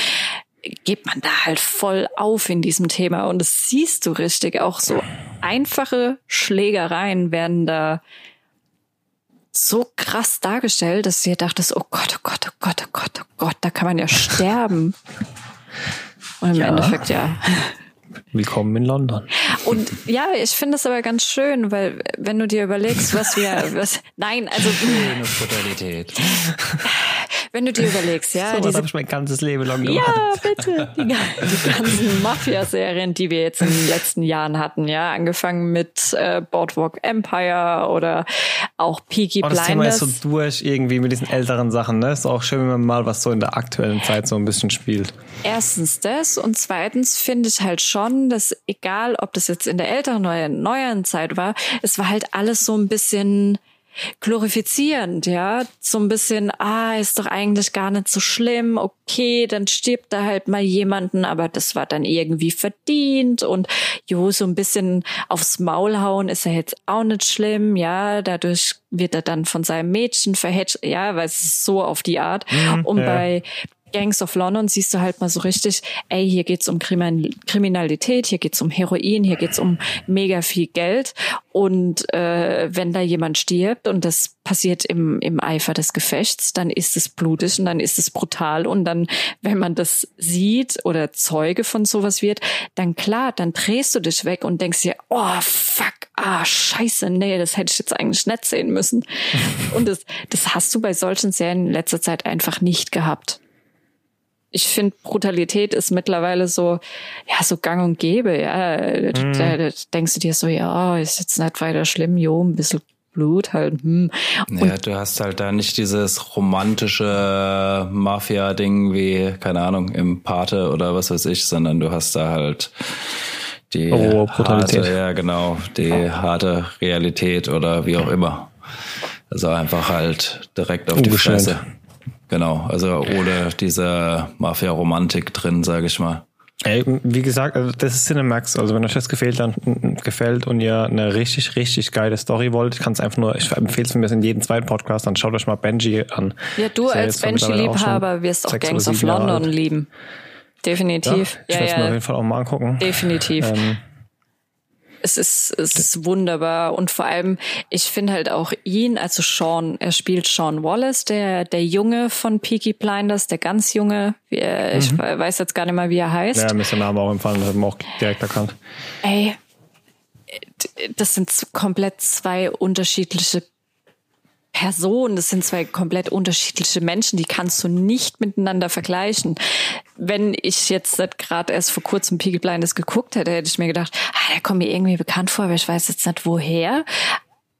geht man da halt voll auf in diesem Thema und das siehst du richtig. Auch so einfache Schlägereien werden da so krass dargestellt, dass du dir dachtest, oh Gott, oh Gott, oh Gott, oh Gott, oh Gott, da kann man ja <laughs> sterben. Und im Ja. Endeffekt ja. Willkommen in London. Und ja, ich finde es aber ganz schön, weil wenn du dir überlegst, was wir, was, nein, also Schöne Brutalität. Wenn du dir überlegst, ja, so was diese habe ich mein ganzes Leben lang gemacht. Ja, bitte. Die, die ganzen <laughs> Mafia-Serien, die wir jetzt in den letzten Jahren hatten, ja, angefangen mit äh, Boardwalk Empire oder auch Peaky Oh, das Thema ist Blinders. so durch irgendwie mit diesen älteren Sachen. Ne? Ist auch schön, wenn man mal was so in der aktuellen Zeit so ein bisschen spielt. Erstens das und zweitens finde ich halt schon, dass egal, ob das jetzt in der älteren oder neueren Zeit war, es war halt alles so ein bisschen glorifizierend, ja, so ein bisschen, ah, ist doch eigentlich gar nicht so schlimm, okay, dann stirbt da halt mal jemanden, aber das war dann irgendwie verdient und jo, so ein bisschen aufs Maul hauen ist ja jetzt auch nicht schlimm, ja, dadurch wird er dann von seinem Mädchen verhetscht, ja, weil es ist so auf die Art. und ja. bei Gangs of London siehst du halt mal so richtig, ey, hier geht's um Krimin Kriminalität, hier geht's um Heroin, hier geht's um mega viel Geld. Und äh, wenn da jemand stirbt und das passiert im, im Eifer des Gefechts, dann ist es blutig und dann ist es brutal. Und dann, wenn man das sieht oder Zeuge von sowas wird, dann klar, dann drehst du dich weg und denkst dir, oh fuck, ah, scheiße, nee, das hätte ich jetzt eigentlich nicht sehen müssen. <laughs> und das, das hast du bei solchen Serien in letzter Zeit einfach nicht gehabt ich finde, Brutalität ist mittlerweile so, ja, so gang und gäbe, ja. Da, da denkst du dir so, ja, ist jetzt nicht weiter schlimm, jo, ein bisschen Blut halt, hm. Ja, du hast halt da nicht dieses romantische Mafia-Ding wie, keine Ahnung, im Pate oder was weiß ich, sondern du hast da halt die Rohe Brutalität. harte, ja genau, die harte Realität oder wie auch immer. Also einfach halt direkt auf die. Fresse. Genau, also ohne diese Mafia-Romantik drin, sage ich mal. Ey, wie gesagt, also das ist Cinemax. Also wenn euch das gefällt, dann gefällt und ihr eine richtig, richtig geile Story wollt, ich kann es einfach nur, ich empfehle es mir in jedem zweiten Podcast, dann schaut euch mal Benji an. Ja, du ja als Benji-Liebhaber wirst auch Gangs of London lieben. Ja, Definitiv. ich Ja, werde es mir auf ja, jeden Fall auch mal angucken. definitiv. Ähm, Es ist, es ist wunderbar und vor allem, ich finde halt auch ihn, also Sean, er spielt Sean Wallace, der, der Junge von Peaky Blinders, der ganz Junge, er, ich weiß jetzt gar nicht mal, wie er heißt. ja, mir ist der Name auch empfallen, das haben wir auch direkt erkannt. Ey, das sind komplett zwei unterschiedliche Personen, das sind zwei komplett unterschiedliche Menschen, die kannst du nicht miteinander vergleichen. Wenn ich jetzt gerade erst vor kurzem Peaky Blinders geguckt hätte, hätte ich mir gedacht, ah, der kommt mir irgendwie bekannt vor, aber ich weiß jetzt nicht woher.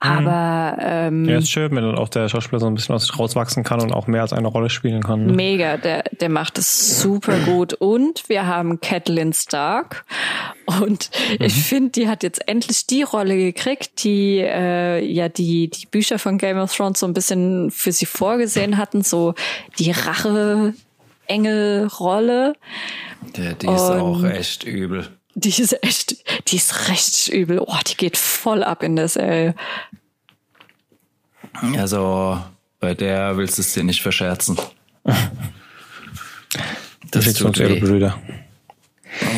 Aber ähm, Ja, ist schön, wenn dann auch der Schauspieler so ein bisschen aus sich rauswachsen kann und auch mehr als eine Rolle spielen kann. Ne? Mega, der, der macht es super gut. Und wir haben Catelyn Stark. Und ich finde, die hat jetzt endlich die Rolle gekriegt, die äh, ja die, die Bücher von Game of Thrones so ein bisschen für sie vorgesehen hatten, so die Rache-Engel-Rolle. Die, die ist auch Und- echt übel. Die ist echt, die ist richtig übel. Oh, die geht voll ab in der Serie. Also bei der willst du es dir nicht verscherzen. Das ist uns ihre weh. Brüder.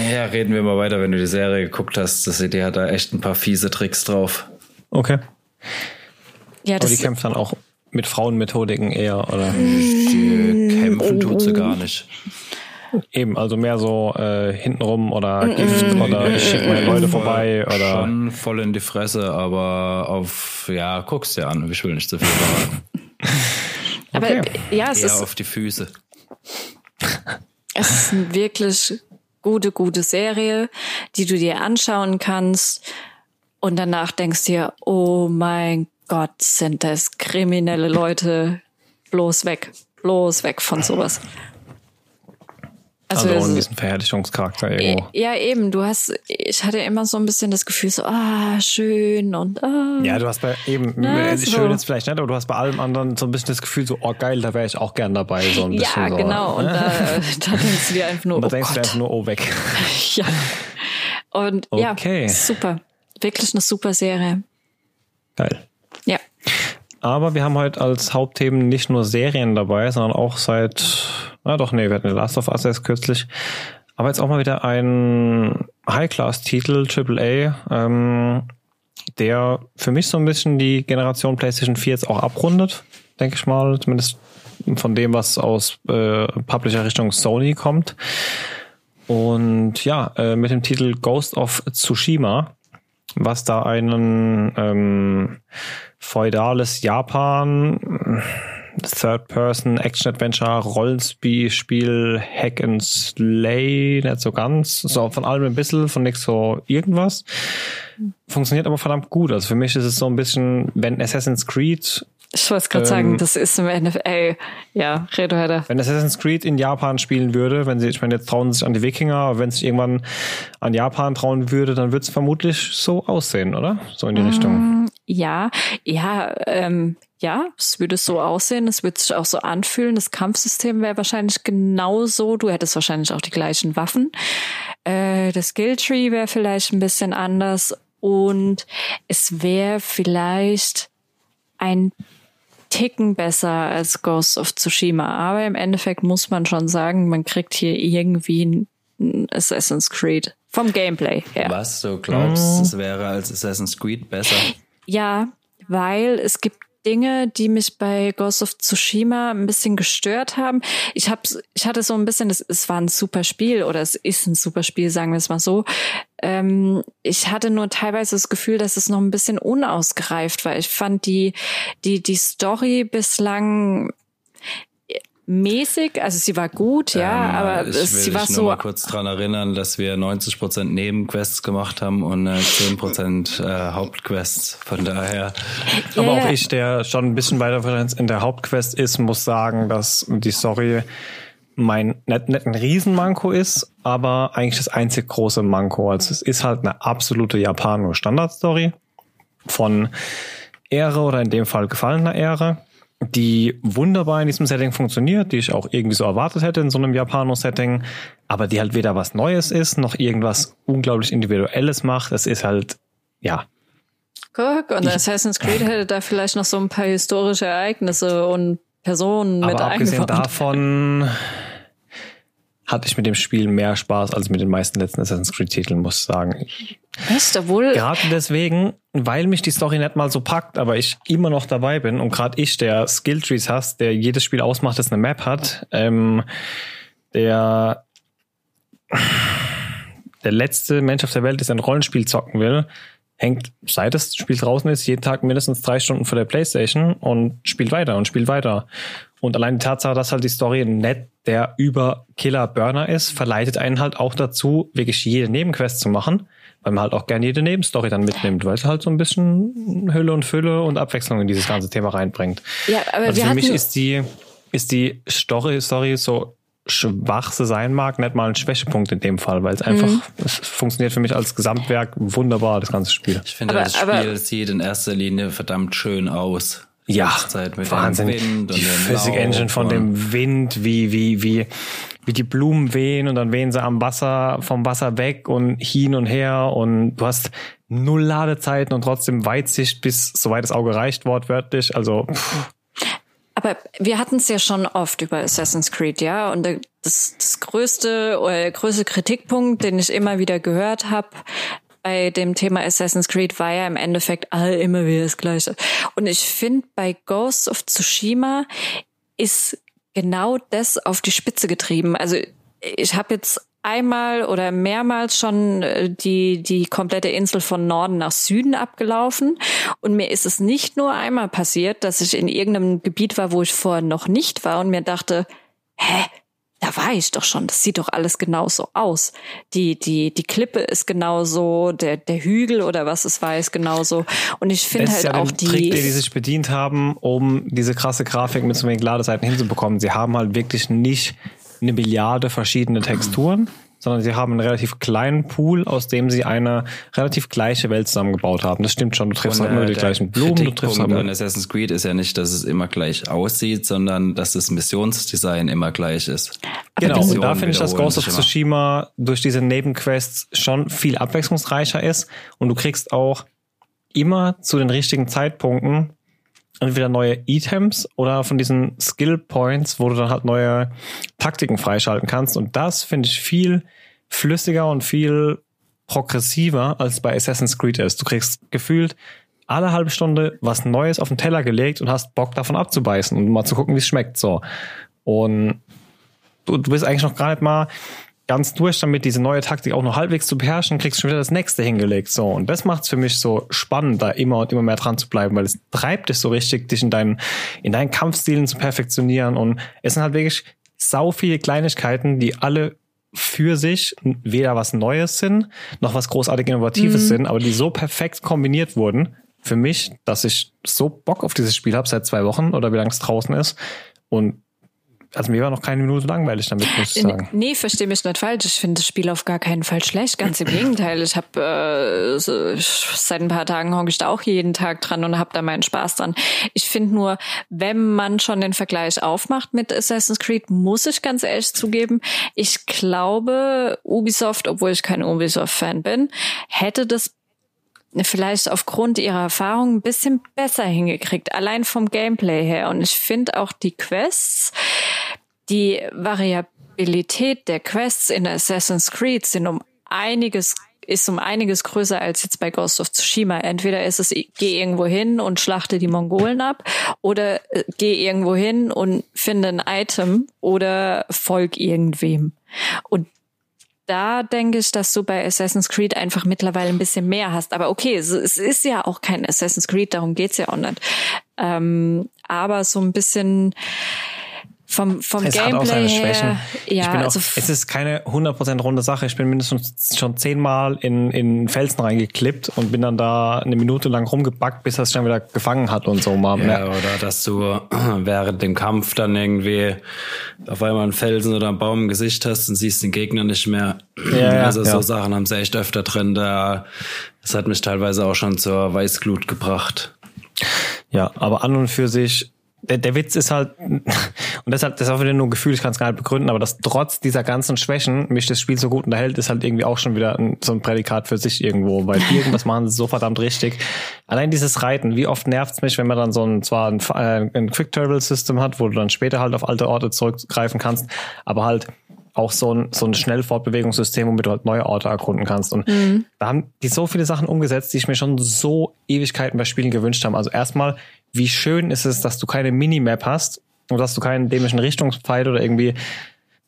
Ja, reden wir mal weiter, wenn du die Serie geguckt hast. Das, die hat da echt ein paar fiese Tricks drauf. Okay. Ja, Aber die das, kämpft dann auch mit Frauenmethodiken eher oder Die kämpfen tut sie gar nicht. Eben, also mehr so äh, hintenrum oder Gift oder ich schicke meine Leute vorbei oder Schon voll in die Fresse, aber auf, ja, guck's dir an. Ich will nicht zu viel verraten. <laughs> aber okay. ja, es Eher ist, auf die Füße. Es ist eine wirklich gute, gute Serie, die du dir anschauen kannst und danach denkst dir, oh mein Gott, sind das kriminelle Leute, bloß weg, bloß weg von sowas. Also, es in ist- diesem Verherrlichungscharakter irgendwo. ja, eben, du hast, ich hatte immer so ein bisschen das Gefühl, so, ah, schön und ah. Ja, du hast bei eben, Na, äh, so. schön jetzt vielleicht nicht, aber du hast bei allem anderen so ein bisschen das Gefühl, so, oh geil, da wäre ich auch gern dabei, so ein <laughs> bisschen Ja, so. genau. Und da, <laughs> da denkst du dir einfach nur, Und da oh denkst du Gott. einfach nur, oh, weg. <laughs> Ja. Und Okay. ja, super. Wirklich eine super Serie. Geil. Ja. Aber wir haben heute als Hauptthemen nicht nur Serien dabei, sondern auch seit, na doch, nee, wir hatten Last of Us erst kürzlich. Aber jetzt auch mal wieder ein High-Class-Titel, AAA, ähm, der für mich so ein bisschen die Generation PlayStation 4 jetzt auch abrundet, denke ich mal, zumindest von dem, was aus äh, Publisher Richtung Sony kommt. Und ja, äh, mit dem Titel Ghost of Tsushima, was da einen ähm, feudales Japan, Third-Person, Action-Adventure, Rollenspiel, Hack and Slay, nicht so ganz. So von allem ein bisschen, von nichts so irgendwas. Funktioniert aber verdammt gut. Also für mich ist es so ein bisschen, wenn Assassin's Creed ich wollte gerade ähm, sagen, das ist im NFL. Ja, rede weiter. Wenn Assassin's Creed in Japan spielen würde, wenn sie, ich meine, jetzt trauen sie sich an die Wikinger, aber wenn es irgendwann an Japan trauen würde, dann würde es vermutlich so aussehen, oder? So in die mm, Richtung. Ja, ja, ähm, ja, es würde so aussehen, es würde sich auch so anfühlen. Das Kampfsystem wäre wahrscheinlich genauso. Du hättest wahrscheinlich auch die gleichen Waffen. Äh, das Skilltree wäre vielleicht ein bisschen anders und es wäre vielleicht ein Ticken besser als Ghost of Tsushima. Aber im Endeffekt muss man schon sagen, man kriegt hier irgendwie ein Assassin's Creed vom Gameplay her. Was du glaubst, es wäre als Assassin's Creed besser? Ja, weil es gibt Dinge, die mich bei Ghost of Tsushima ein bisschen gestört haben. Ich hab, ich hatte so ein bisschen, es, es war ein super Spiel oder es ist ein super Spiel, sagen wir es mal so. Ähm, ich hatte nur teilweise das Gefühl, dass es noch ein bisschen unausgereift war. Ich fand die, die, die Story bislang mäßig, also sie war gut, ja, ähm, aber ich es, sie war so. Ich mal kurz dran erinnern, dass wir 90 Prozent Nebenquests gemacht haben und äh, 10 Prozent äh, Hauptquests. Von daher. Yeah. Aber auch ich, der schon ein bisschen weiter in der Hauptquest ist, muss sagen, dass die Story mein nicht, nicht ein Riesenmanko ist, aber eigentlich das einzig große Manko. Also es ist halt eine absolute Japano-Standardstory von Ehre oder in dem Fall gefallener Ehre die wunderbar in diesem Setting funktioniert, die ich auch irgendwie so erwartet hätte in so einem Japano-Setting, aber die halt weder was Neues ist, noch irgendwas unglaublich Individuelles macht. Es ist halt, ja. Guck, und Assassin's Creed hätte da vielleicht noch so ein paar historische Ereignisse und Personen aber mit abgesehen davon hatte ich mit dem Spiel mehr Spaß als mit den meisten letzten Assassin's Creed Titeln, muss ich sagen. Ist obwohl. Gerade deswegen, weil mich die Story nicht mal so packt, aber ich immer noch dabei bin und gerade ich, der Skilltrees hast, der jedes Spiel ausmacht, das eine Map hat, ähm, der der letzte Mensch auf der Welt, der ein Rollenspiel zocken will, hängt, seit das Spiel draußen ist, jeden Tag mindestens drei Stunden vor der Playstation und spielt weiter und spielt weiter. Und allein die Tatsache, dass halt die Story nett der über Killer Burner ist, verleitet einen halt auch dazu, wirklich jede Nebenquest zu machen, weil man halt auch gerne jede Nebenstory dann mitnimmt, weil es halt so ein bisschen Hülle und Fülle und Abwechslung in dieses ganze Thema reinbringt. Ja, aber also wir für mich ist die, ist die Story, Story so schwach sie sein mag, nicht mal ein Schwächepunkt in dem Fall, weil es einfach, mhm. es funktioniert für mich als Gesamtwerk wunderbar, das ganze Spiel. Ich finde, aber, das Spiel sieht in erster Linie verdammt schön aus. Ja, Wahnsinn. die Physik Engine von dem Wind, wie, wie, wie, wie die Blumen wehen und dann wehen sie am Wasser, vom Wasser weg und hin und her und du hast null Ladezeiten und trotzdem Weitsicht bis soweit das Auge reicht, wortwörtlich. Also, pff. Aber wir hatten es ja schon oft über Assassin's Creed, ja. Und das, das größte oder der größte Kritikpunkt, den ich immer wieder gehört habe, bei dem Thema Assassin's Creed war ja im Endeffekt all immer wieder das Gleiche. Und ich finde, bei Ghost of Tsushima ist genau das auf die Spitze getrieben. Also ich habe jetzt einmal oder mehrmals schon äh, die, die komplette Insel von Norden nach Süden abgelaufen. Und mir ist es nicht nur einmal passiert, dass ich in irgendeinem Gebiet war, wo ich vorher noch nicht war und mir dachte, hä, da war ich doch schon. Das sieht doch alles genauso aus. Die, die, die Klippe ist genauso, der, der Hügel oder was es war, ist genauso. Und ich finde halt ja auch die. Trick, den die sich bedient haben, um diese krasse Grafik mit so wenig Ladezeiten hinzubekommen. Sie haben halt wirklich nicht eine Milliarde verschiedene Texturen, sondern sie haben einen relativ kleinen Pool, aus dem sie eine relativ gleiche Welt zusammengebaut haben. Das stimmt schon. Du triffst halt nur die gleichen Blumen. Du triffst halt an Assassin's Creed ist ja nicht, dass es immer gleich aussieht, sondern dass das Missionsdesign immer gleich ist. Genau. Und da finde ich, dass Ghost of Tsushima durch diese Nebenquests schon viel abwechslungsreicher ist und du kriegst auch immer zu den richtigen Zeitpunkten entweder neue Items oder von diesen Skill Points, wo du dann halt neue Taktiken freischalten kannst. Und das finde ich viel flüssiger und viel progressiver als bei Assassin's Creed ist. Du kriegst gefühlt alle halbe Stunde was Neues auf den Teller gelegt und hast Bock davon abzubeißen und mal zu gucken, wie es schmeckt. So. Und du, du bist eigentlich noch nicht mal ganz durch damit, diese neue Taktik auch noch halbwegs zu beherrschen, kriegst du schon wieder das nächste hingelegt. So. Und das macht's für mich so spannend, da immer und immer mehr dran zu bleiben, weil es treibt dich so richtig, dich in deinen, in deinen Kampfstilen zu perfektionieren. Und es sind halt wirklich sau viele Kleinigkeiten, die alle für sich weder was Neues sind, noch was großartig Innovatives Mhm. sind, aber die so perfekt kombiniert wurden für mich, dass ich so Bock auf dieses Spiel habe seit zwei Wochen oder wie lange es draußen ist. Und also mir war noch keine Minute langweilig damit, muss ich sagen. Nee, verstehe mich nicht falsch. Ich finde das Spiel auf gar keinen Fall schlecht. Ganz im Gegenteil. Ich habe äh, so, seit ein paar Tagen hocke ich da auch jeden Tag dran und habe da meinen Spaß dran. Ich finde nur, wenn man schon den Vergleich aufmacht mit Assassin's Creed, muss ich ganz ehrlich zugeben, ich glaube, Ubisoft, obwohl ich kein Ubisoft-Fan bin, hätte das vielleicht aufgrund ihrer Erfahrung ein bisschen besser hingekriegt, allein vom Gameplay her. Und ich finde auch die Quests, die Variabilität der Quests in Assassin's Creed sind um einiges ist um einiges größer als jetzt bei Ghost of Tsushima. Entweder ist es, geh irgendwo hin und schlachte die Mongolen ab oder äh, geh irgendwo hin und finde ein Item oder folg irgendwem. Und da denke ich, dass du bei Assassin's Creed einfach mittlerweile ein bisschen mehr hast. Aber okay, es, es ist ja auch kein Assassin's Creed, darum geht's ja auch nicht. Ähm, aber so ein bisschen vom, vom Es hat auch Gameplay seine Schwächen. her. Ja, ich bin auch, also es ist keine 100% runde Sache. Ich bin mindestens schon zehnmal in, in Felsen reingeklippt und bin dann da eine Minute lang rumgebackt, bis er es schon wieder gefangen hat und so mal. Ja, oder dass du <clears throat> während dem Kampf dann irgendwie auf einmal einen Felsen oder einen Baum im Gesicht hast und siehst den Gegner nicht mehr. Ja, also ja. so Sachen haben sie echt öfter drin. Da, das hat mich teilweise auch schon zur Weißglut gebracht. Ja, aber an und für sich, der, der Witz ist halt, <laughs> und deshalb, das ist auch wieder nur ein Gefühl, ich kann es gar nicht begründen, aber dass trotz dieser ganzen Schwächen mich das Spiel so gut unterhält, ist halt irgendwie auch schon wieder ein, so ein Prädikat für sich irgendwo, weil <laughs> irgendwas machen sie so verdammt richtig. Allein dieses Reiten, wie oft nervt's mich, wenn man dann so ein, zwar ein, äh, ein Quick Travel System hat, wo du dann später halt auf alte Orte zurückgreifen kannst, aber halt auch so ein, so ein Schnellfortbewegungssystem, womit du halt neue Orte erkunden kannst. Und da haben die so viele Sachen umgesetzt, die ich mir schon so Ewigkeiten bei Spielen gewünscht habe. Also erstmal, wie schön ist es, dass du keine Minimap hast und dass du keinen dämlichen Richtungspfeil oder irgendwie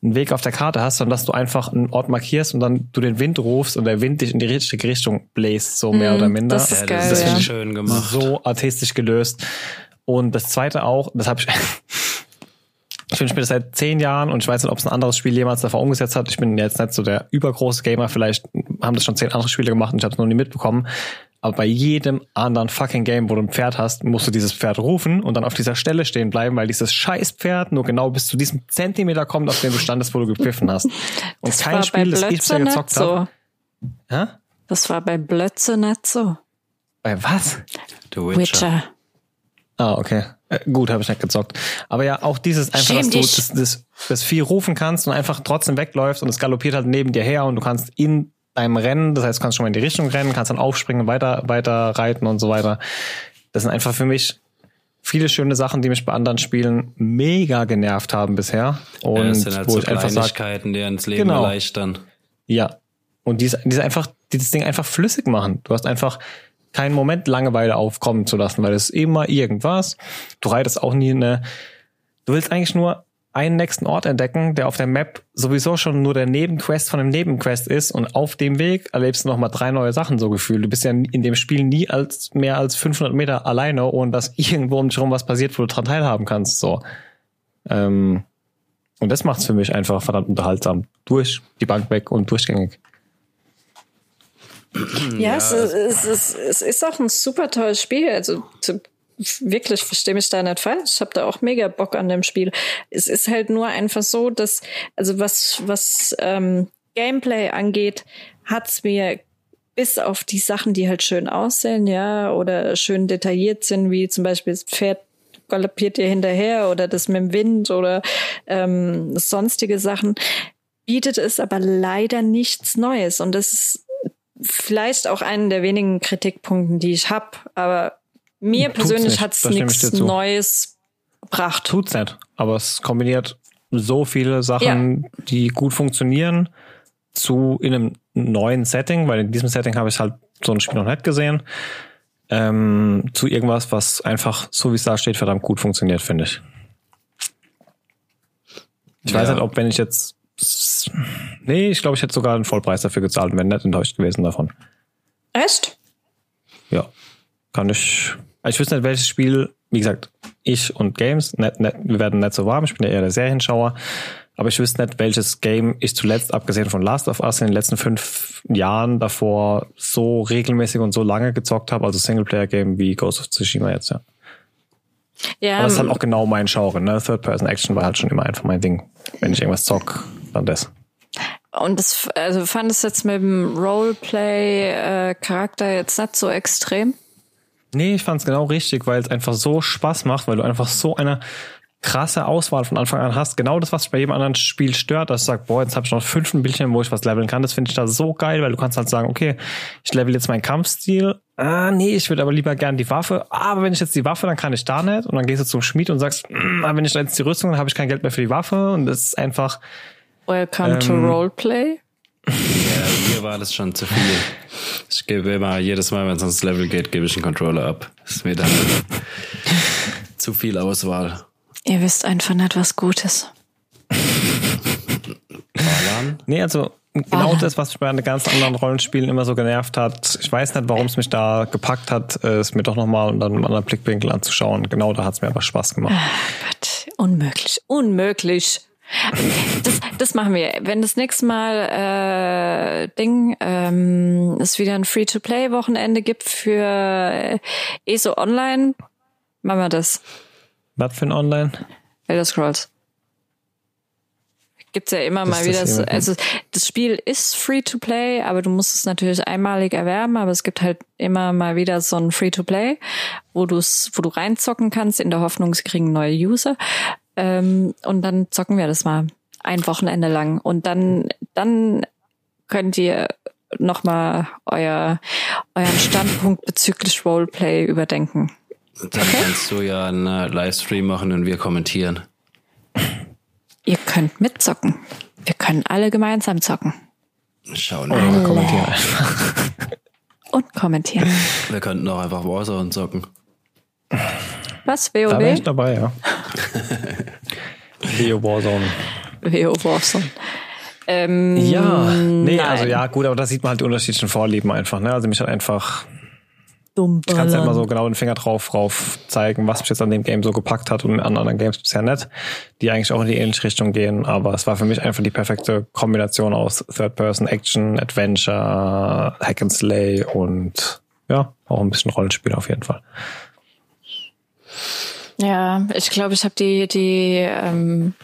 einen Weg auf der Karte hast, sondern dass du einfach einen Ort markierst und dann du den Wind rufst und der Wind dich in die richtige Richtung bläst, so mehr oder minder. das ist Ja, geil, das ist ja. schön gemacht. So artistisch gelöst. Und das zweite auch, das habe ich, <laughs> ich wünsche mir das seit zehn Jahren und ich weiß nicht, ob es ein anderes Spiel jemals davor umgesetzt hat. Ich bin jetzt nicht so der übergroße Gamer, vielleicht haben das schon zehn andere Spiele gemacht und ich habe es noch nie mitbekommen. Aber bei jedem anderen fucking Game, wo du ein Pferd hast, musst du dieses Pferd rufen und dann auf dieser Stelle stehen bleiben, weil dieses scheiß Pferd nur genau bis zu diesem Zentimeter kommt, auf dem du standest, wo du gepfiffen hast. <laughs> Und das kein Spiel, das ich bisher gezockt habe. so. Hä? Das war bei Blötze nicht so. Bei was? The Witcher. Witcher. Ah, okay. Äh, gut, habe ich nicht gezockt. Aber ja, auch dieses einfach, Schäm dass du dich. das, das, das Vieh rufen kannst und einfach trotzdem wegläufst und es galoppiert halt neben dir her und du kannst in deinem Rennen, das heißt, du kannst schon mal in die Richtung rennen, kannst dann aufspringen, weiter, weiter reiten und so weiter. Das sind einfach für mich viele schöne Sachen, die mich bei anderen Spielen mega genervt haben bisher. Und Ja, das sind halt wo so ich einfach Kleinigkeiten, die uns Leben Genau. erleichtern. ja. Und die, ist- die ist einfach, die das Ding einfach flüssig machen. Du hast einfach keinen Moment Langeweile aufkommen zu lassen, weil es ist immer irgendwas. Du reitest auch nie eine, du willst eigentlich nur einen nächsten Ort entdecken, der auf der Map sowieso schon nur der Nebenquest von dem Nebenquest ist und auf dem Weg erlebst du nochmal drei neue Sachen so gefühlt. Du bist ja in dem Spiel nie als mehr als 500 Meter alleine, ohne dass <laughs> irgendwo um dich herum was passiert, wo du dran teilhaben kannst, so. Ähm, und das macht's für mich einfach verdammt unterhaltsam. Durch die Bank weg und durchgängig. Ja, es, ist, es, ist, es ist auch ein super tolles Spiel. Also zu, wirklich, verstehe mich da nicht falsch. Ich habe da auch mega Bock an dem Spiel. Es ist halt nur einfach so, dass, also was, was ähm, Gameplay angeht, hat's mir bis auf die Sachen, die halt schön aussehen, ja, oder schön detailliert sind, wie zum Beispiel das Pferd galoppiert dir hinterher oder das mit dem Wind oder ähm, sonstige Sachen, bietet es aber leider nichts Neues. Und das ist vielleicht auch einen der wenigen Kritikpunkten, die ich habe. Aber mir Tut's persönlich stimme ich nichts. Neues gebracht. Tut's nicht. Aber es kombiniert so viele Sachen, die gut funktionieren, zu in einem neuen Setting, weil in diesem Setting habe ich halt so ein Spiel noch nicht gesehen, ähm, zu irgendwas, was einfach, so wie es da steht, verdammt gut funktioniert, finde ich. Ich weiß Ja. nicht, ob wenn ich jetzt Nee, ich glaube, ich hätte sogar einen Vollpreis dafür gezahlt und wäre nicht enttäuscht gewesen davon. Echt? Ja, kann ich. Ich wüsste nicht, welches Spiel, wie gesagt, ich und Games, nicht, nicht, wir werden nicht so warm, ich bin ja eher der Serienschauer, aber ich wüsste nicht, welches Game ich zuletzt, abgesehen von Last of Us, in den letzten fünf Jahren davor so regelmäßig und so lange gezockt habe, also Singleplayer-Game wie Ghost of Tsushima jetzt, ja. Ja, Aber das ist halt auch genau mein Genre, ne? Third-Person-Action war halt schon immer einfach mein Ding. Wenn ich irgendwas zock, dann das. und das, also fand es jetzt mit dem Roleplay-Charakter jetzt nicht so extrem. Nee, ich fand's genau richtig, weil es einfach so Spaß macht, weil du einfach so eine krasse Auswahl von Anfang an hast. Genau das, was bei jedem anderen Spiel stört, dass du sagst, boah, jetzt habe ich noch fünf Bildchen, wo ich was leveln kann. Das finde ich da so geil, weil du kannst halt sagen, okay, ich level jetzt meinen Kampfstil. Ah, nee, ich würde aber lieber gern die Waffe. Aber wenn ich jetzt die Waffe, dann kann ich da nicht. Und dann gehst du zum Schmied und sagst, mm, aber wenn ich jetzt die Rüstung, dann habe ich kein Geld mehr für die Waffe. Und das ist einfach, Welcome to Ähm, Roleplay. <laughs> Mir war das schon zu viel. Ich gebe immer, jedes Mal, wenn es ans Level geht, gebe ich einen Controller ab. Das ist mir dann <laughs> zu viel Auswahl. Ihr wisst einfach nicht, was gut ist. Ballern. Nee, also genau das, was mich bei den ganzen anderen Rollenspielen immer so genervt hat. Ich weiß nicht, warum es mich da gepackt hat, äh, es mir doch nochmal unter einem anderen Blickwinkel anzuschauen. Genau, da hat es mir aber Spaß gemacht. Gott, unmöglich, unmöglich. Das, das machen wir. Wenn das nächste Mal äh, Ding ähm, es wieder ein Free-to-Play-Wochenende gibt für äh, ESO Online, machen wir das. Was für ein Online? Elder Scrolls. Gibt's ja immer Das mal wieder. das So, also das Spiel ist free to play, aber du musst es natürlich einmalig erwerben. Aber es gibt halt immer mal wieder so ein free to play, wo du es, wo du reinzocken kannst in der Hoffnung, sie kriegen neue User. Ähm, und dann zocken wir das mal ein Wochenende lang und dann dann könnt ihr noch mal euer euren Standpunkt bezüglich Roleplay überdenken. Dann kannst du ja einen äh, Livestream machen und wir kommentieren. Ihr könnt mitzocken. Wir können alle gemeinsam zocken. Schauen wir. mal kommentieren einfach. und kommentieren. Wir könnten auch einfach Warzone zocken. Was? Da wäre ich WoW? dabei, ja. <laughs> Leo Warzone. WoW Warzone. Ähm, Ja, nee, nein. also ja, gut, aber da sieht man halt die unterschiedlichen Vorlieben einfach, ne? Also mich hat einfach, Dumm ich kann ja immer so genau den Finger drauf, drauf zeigen, was mich jetzt an dem Game so gepackt hat und an anderen Games bisher nicht, die eigentlich auch in die ähnliche Richtung gehen, aber es war für mich einfach die perfekte Kombination aus Third-Person-Action, Adventure, Hack and Slay und ja, auch ein bisschen Rollenspiel auf jeden Fall. Ja, ich glaube, ich habe die, die, ähm,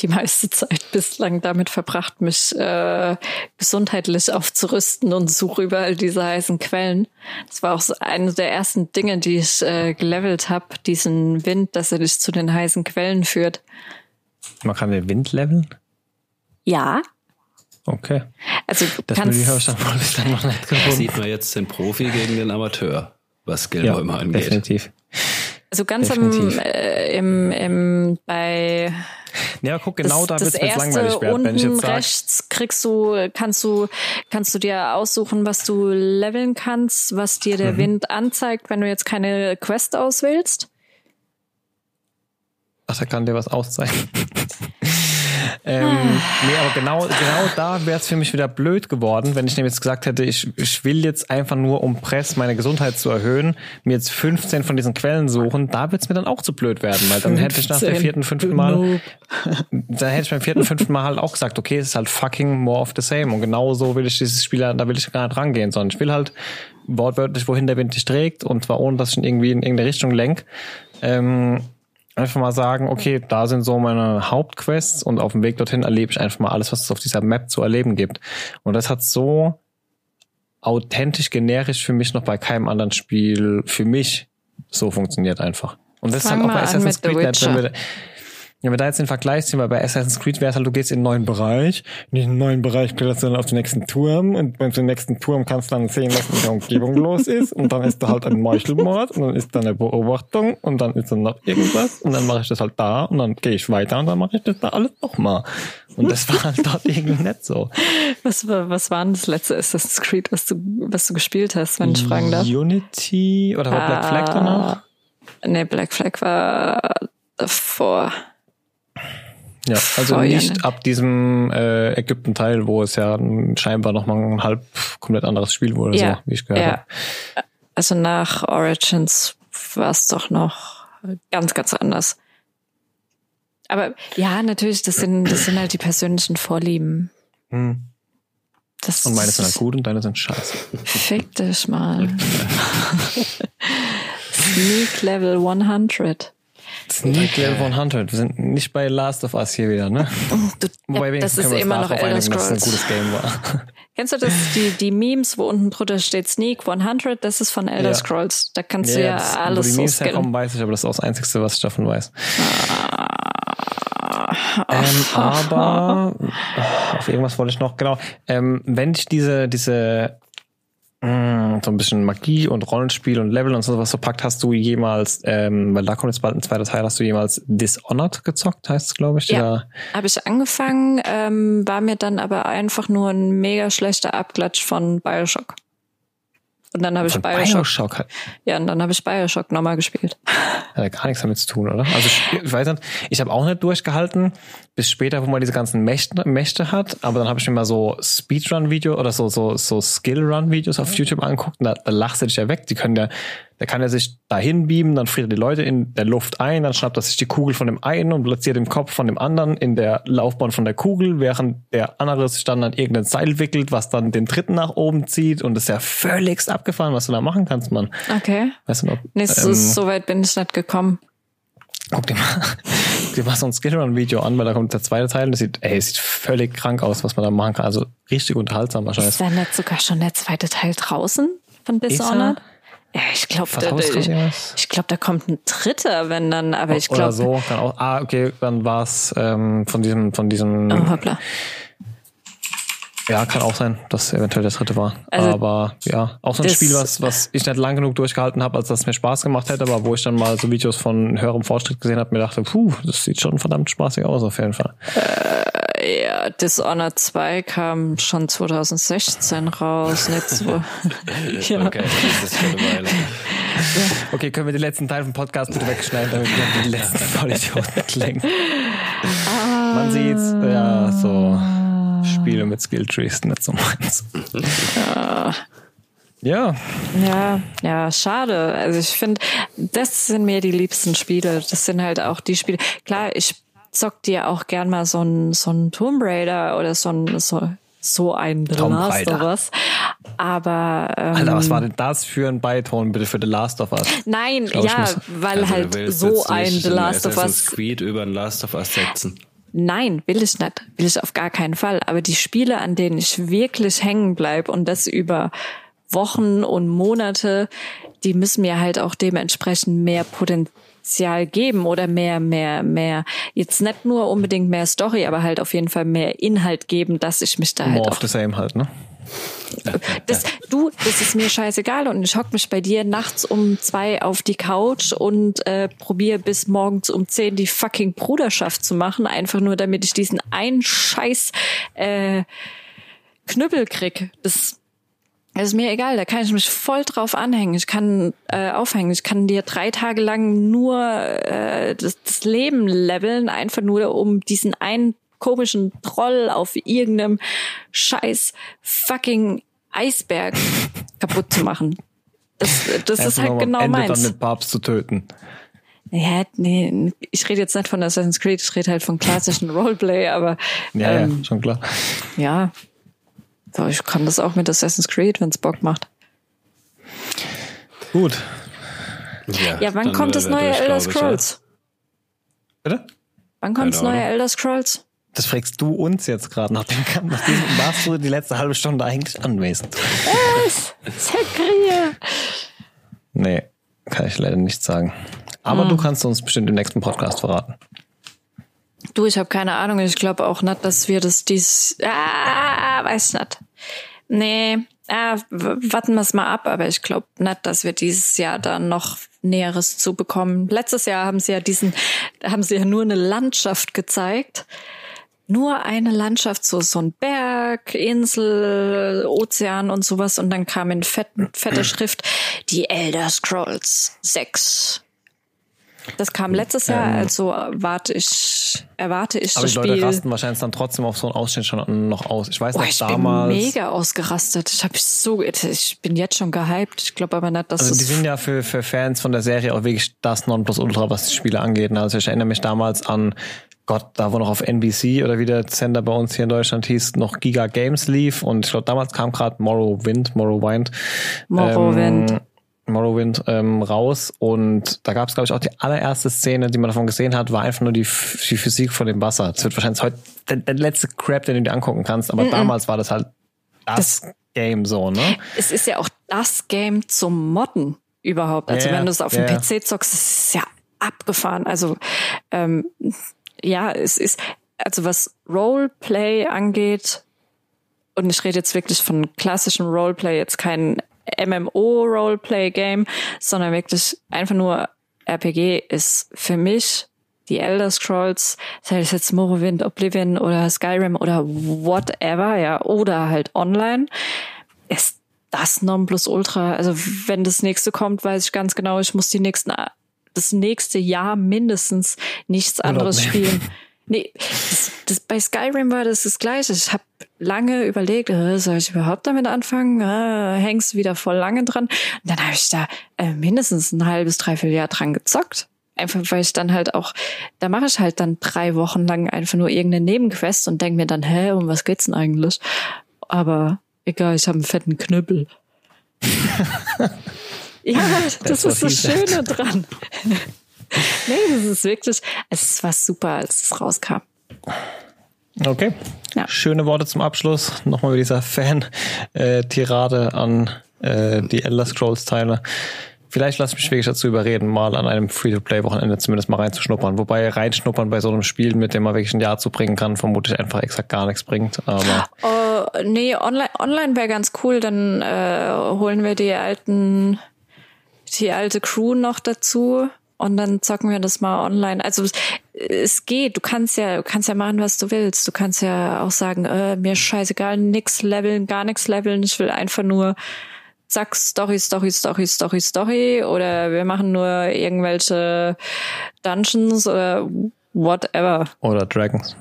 die meiste Zeit bislang damit verbracht, mich äh, gesundheitlich aufzurüsten und suche überall diese heißen Quellen. Das war auch so eine der ersten Dinge, die ich äh, gelevelt habe, diesen Wind, dass er dich zu den heißen Quellen führt. Man kann den Wind leveln? Ja, Okay. also Das kannst, habe ich dann mal bislang noch nicht Da sieht man jetzt den Profi gegen den Amateur, was Ja, Skillbäume angeht. definitiv. Also ganz am, äh, im, im, bei Ja, guck, genau da das, mir jetzt erste langweilig werden, wenn ich unten jetzt sage, rechts kriegst du, kannst du, kannst du dir aussuchen, was du leveln kannst, was dir Mhm. der Wind anzeigt, wenn du jetzt keine Quest auswählst. Ach, da kann dir was auszeichnen. <laughs> ähm, nee, aber genau, genau da wäre es für mich wieder blöd geworden, wenn ich nämlich jetzt gesagt hätte, ich, ich will jetzt einfach nur, um Press meine Gesundheit zu erhöhen, mir jetzt 15 von diesen Quellen suchen, da wird's mir dann auch zu blöd werden, weil dann hätte ich nach dem 15, vierten, fünften Mal, Noob. da hätte ich beim vierten, fünften Mal halt auch gesagt, okay, es ist halt fucking more of the same. Und genau so will ich dieses Spiel, da will ich gar nicht rangehen, sondern ich will halt wortwörtlich, wohin der Wind dich trägt, und zwar ohne, dass ich ihn irgendwie in irgendeine Richtung lenk. Ähm, einfach mal sagen, okay, da sind so meine Hauptquests und auf dem Weg dorthin erlebe ich einfach mal alles, was es auf dieser Map zu erleben gibt. Und das hat so authentisch generisch für mich noch bei keinem anderen Spiel für mich so funktioniert einfach. Und das ist halt auch bei Assassin's Creed nicht, ja, wenn wir da jetzt den Vergleich ziehen, weil bei Assassin's Creed wäre es halt, du gehst in einen neuen Bereich, in diesen neuen Bereich kletterst du dann auf den nächsten Turm und beim nächsten Turm kannst du dann sehen, was in der Umgebung los ist und dann ist da halt ein Meuchelmord und dann ist da eine Beobachtung und dann ist dann noch irgendwas und dann mache ich das halt da und dann gehe ich weiter und dann mache ich das da alles nochmal. Und das war halt dort irgendwie nicht so. <laughs> Was, war- was war denn das letzte Assassin's Creed, was du, was du gespielt hast, wenn ich fragen darf? Unity oder war Black Flag danach? Nee, Black Flag war davor. Ja, also Feuer nicht nennen. ab diesem äh, Ägypten-Teil, wo es ja scheinbar nochmal ein halb komplett anderes Spiel wurde, Ja, so, wie ich gehört ja. habe. Also nach Origins war es doch noch ganz, ganz anders. Aber ja, natürlich, das sind, das sind halt die persönlichen Vorlieben. Hm. Das Und meine sind halt gut und deine sind scheiße. Fick dich mal. <laughs> Sneak Level 100. Sneak Level 100. Wir sind nicht bei Last of Us hier wieder, ne? Du, Wobei ja, das ist immer noch Elder einigen, dass es ein Scrolls. gutes Game war. <laughs> Kennst du das, die, die Memes, wo unten drunter steht Sneak 100? Das ist von Elder Ja. Scrolls. Da kannst du ja, das- alles wo die Memes herkommen, weiß ich, aber das ist auch das Einzige, was ich davon weiß. Ah. Ähm, <laughs> aber auf irgendwas wollte ich noch, genau. Ähm, wenn ich diese, diese mh, so ein bisschen Magie und Rollenspiel und Level und sowas so packt, hast du jemals, ähm, weil da kommt jetzt bald ein zweiter Teil, hast du jemals Dishonored gezockt, heißt es, glaube ich? Ja. Habe ich angefangen, ähm, war mir dann aber einfach nur ein mega schlechter Abklatsch von Bioshock. Und dann habe ich Von Bioshock, Bioshock hat, ja, und dann habe ich Bioshock nochmal gespielt. hat ja gar nichts damit zu tun, oder? Also ich, ich weiß nicht, ich habe auch nicht durchgehalten, bis später, wo man diese ganzen Mächte, Mächte hat, aber dann habe ich mir mal so Speedrun-Video oder so, so, so Skill-Run-Videos auf YouTube angeguckt und da, da lachst du dich ja weg. Die können ja, da kann er sich dahin beamen, dann friert er die Leute in der Luft ein, dann schnappt er sich die Kugel von dem einen und platziert den Kopf von dem anderen in der Laufbahn von der Kugel, während der andere sich dann an irgendein Seil wickelt, was dann den dritten nach oben zieht und das ist ja völligst abgefahren, was du da machen kannst, Mann. Okay. Weißt du noch? Nee, so, ähm, so weit bin ich nicht gekommen. Guck dir mal, guck <laughs> dir mal so ein Skillrun-Video an, weil da kommt der zweite Teil und das sieht, ey, es sieht völlig krank aus, was man da machen kann. Also richtig unterhaltsam wahrscheinlich. Ist da nicht sogar schon der zweite Teil draußen von? Dishonored? Ja, ich glaube, da, ich, ich glaub, da kommt ein dritter, wenn dann, aber ich Oder glaube. so, kann auch, ah, okay, dann war's ähm, von diesem, von diesem, Oh, hoppla. ja, kann auch sein, dass eventuell der dritte war. Also, aber ja, auch so ein Spiel, was, was ich nicht lang genug durchgehalten habe, als das mir Spaß gemacht hätte, aber wo ich dann mal so Videos von höherem Fortschritt gesehen habe, mir dachte, puh, das sieht schon verdammt spaßig aus auf jeden Fall. Ja, Dishonored 2 kam schon 2016 raus, nicht so. <laughs> ja. Okay, das ist schon eine Weile. Okay, können wir den letzten Teil vom Podcast bitte wegschneiden, damit wir die letzten <laughs> Vollidioten klingen. Man sieht's, ja, so Spiele mit Skilltrees, nicht so meins. Ja, Ja, ja, schade. Also ich finde, das sind mir die liebsten Spiele. Das sind halt auch die Spiele. Klar, ich zock dir auch gern mal so ein, so ein Tomb Raider oder so ein, so, so ein The Tomb Last Raider. of Us. Aber, ähm, Alter, was war denn das für ein Beiton bitte für The Last of Us? nein, glaub, ja, muss- weil Also, halt so ein The Last of Us Creed über ein Last of Us setzen. Nein, will ich nicht. Will ich auf gar keinen Fall. Aber die Spiele, an denen ich wirklich hängen bleib und das über Wochen und Monate, die müssen mir halt auch dementsprechend mehr Potenzial geben oder mehr, mehr, mehr, jetzt nicht nur unbedingt mehr Story, aber halt auf jeden Fall mehr Inhalt geben, dass ich mich da halt More of the same halt, ne? das, du, das ist mir scheißegal und ich hock mich bei dir nachts um zwei auf die Couch und äh, probiere bis morgens um zehn die fucking Bruderschaft zu machen, einfach nur damit ich diesen einen Scheiß äh, Knüppel krieg. Das, das ist mir egal, da kann ich mich voll drauf anhängen. Ich kann äh, aufhängen. Ich kann dir drei Tage lang nur äh, das, das Leben leveln, einfach nur um diesen einen komischen Troll auf irgendeinem scheiß fucking Eisberg <laughs> kaputt zu machen. Das, das ist halt genau Ende meins. dann den Papst zu töten. Ja, nee, ich rede jetzt nicht von Assassin's Creed, ich rede halt von klassischen Roleplay, aber Ja, ähm, ja, schon klar. ja. So, ich kann das auch mit Assassin's Creed, wenn's Bock macht. Gut. Ja, wann dann kommt das wäre neue durch, Elder glaub ich, ja. Scrolls? Bitte? Wann kommt das neue. Elder Scrolls? Das fragst du uns jetzt gerade. Nach dem nach diesem warst du die letzte halbe Stunde eigentlich anwesend. Zekrier! Nee, kann ich leider nicht sagen. Aber Hm. du kannst uns bestimmt im nächsten Podcast verraten. Du, ich habe keine Ahnung. Ich glaube auch nicht, dass wir das dies. Ah, weiß nicht. Nee, ah, warten wir es mal ab. Aber ich glaube nicht, dass wir dieses Jahr da noch Näheres zu bekommen. Letztes Jahr haben sie ja diesen, haben sie ja nur eine Landschaft gezeigt. Nur eine Landschaft, so, so ein Berg, Insel, Ozean und sowas. Und dann kam in fett, fetter Schrift die Elder Scrolls 6. Das kam letztes Jahr, ähm, also warte ich, erwarte ich aber das die Spiel. Leute rasten wahrscheinlich dann trotzdem auf so einen Ausschnitt schon noch aus. Ich weiß Boah, noch ich damals. bin mega ausgerastet. Ich habe so, ich bin jetzt schon gehypt. Ich glaube aber nicht, dass Also die sind ja für, für Fans von der Serie auch wirklich das Nonplusultra, was die Spiele angeht. Also ich erinnere mich damals an Gott, da wo noch auf NBC oder wie der Sender bei uns hier in Deutschland hieß, noch Giga Games lief und ich glaube damals kam gerade Morrowind, Morrowind. Morrowind. Ähm, Morrowind ähm, raus und da gab es, glaube ich, auch die allererste Szene, die man davon gesehen hat, war einfach nur die, die Physik von dem Wasser. Das wird wahrscheinlich heute der, der letzte Crap, den du dir angucken kannst, aber mm -mm. damals war das halt das, das, Game so, ne? Es ist ja auch das Game zum Modden überhaupt. Also yeah, wenn du es auf yeah. dem PC zockst, ist es ja abgefahren. Also ähm, ja, es ist, also was Roleplay angeht, und ich rede jetzt wirklich von klassischem Roleplay, jetzt kein MMO-Roleplay-Game, sondern wirklich einfach nur RPG ist für mich die Elder Scrolls, sei es jetzt Morrowind, Oblivion oder Skyrim oder whatever, ja, oder halt online, ist das Nonplusultra. Also wenn das nächste kommt, weiß ich ganz genau, ich muss die nächsten, das nächste Jahr mindestens nichts anderes spielen. Nee, das, das, bei Skyrim war das das Gleiche. Ich habe lange überlegt, äh, soll ich überhaupt damit anfangen? Äh, hängst wieder voll lange dran. Und dann habe ich da äh, mindestens ein halbes, dreiviertel Jahr dran gezockt. Einfach weil ich dann halt auch, da mache ich halt dann drei Wochen lang einfach nur irgendeine Nebenquest und denke mir dann, hä, um was geht's denn eigentlich? Aber egal, ich habe einen fetten Knüppel. <laughs> ja, das, das ist das Schöne dran. <laughs> nee, das ist wirklich, es war super, als es rauskam. Okay. Ja. Schöne Worte zum Abschluss. Nochmal mit dieser Fan-Tirade an äh, die Elder Scrolls-Teile. Vielleicht lass mich wirklich dazu überreden, mal an einem Free-to-Play-Wochenende zumindest mal reinzuschnuppern. Wobei reinschnuppern bei so einem Spiel, mit dem man wirklich ein Jahr zubringen kann, vermutlich einfach exakt gar nichts bringt. Aber uh, nee, online, online wäre ganz cool. Dann äh, holen wir die alten, die alte Crew noch dazu und dann zocken wir das mal online. Also es geht, du kannst ja, du kannst ja machen, was du willst. Du kannst ja auch sagen, äh, mir scheißegal, nix leveln, gar nichts leveln, ich will einfach nur zack, Story, Story, Story, Story, Story oder wir machen nur irgendwelche Dungeons oder whatever. Oder Dragons.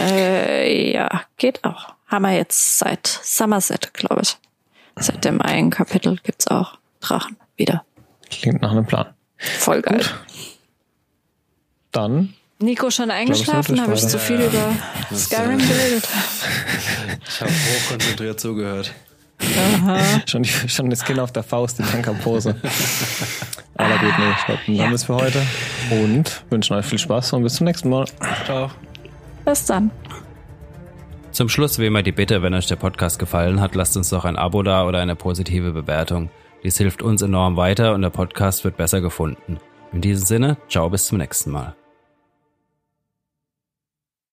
Äh, ja, geht auch. Haben wir jetzt seit Somerset, glaube ich. Seit dem einen Kapitel gibt's auch Drachen wieder. Klingt nach einem Plan. Voll geil. Gut. Dann. Nico schon eingeschlafen? Habe ich zu viel ja, über Skyrim geredet? Ich habe hochkonzentriert zugehört. Aha. schon, schon das Kind auf der Faust in Tankerpose. Aber gut, nee, ich glaube, dann ja. es für heute. Und wünschen euch viel Spaß und bis zum nächsten Mal. Ciao. Bis dann. Zum Schluss wie immer die Bitte, wenn euch der Podcast gefallen hat, lasst uns doch ein Abo da oder eine positive Bewertung. Dies hilft uns enorm weiter und der Podcast wird besser gefunden. In diesem Sinne, ciao bis zum nächsten Mal.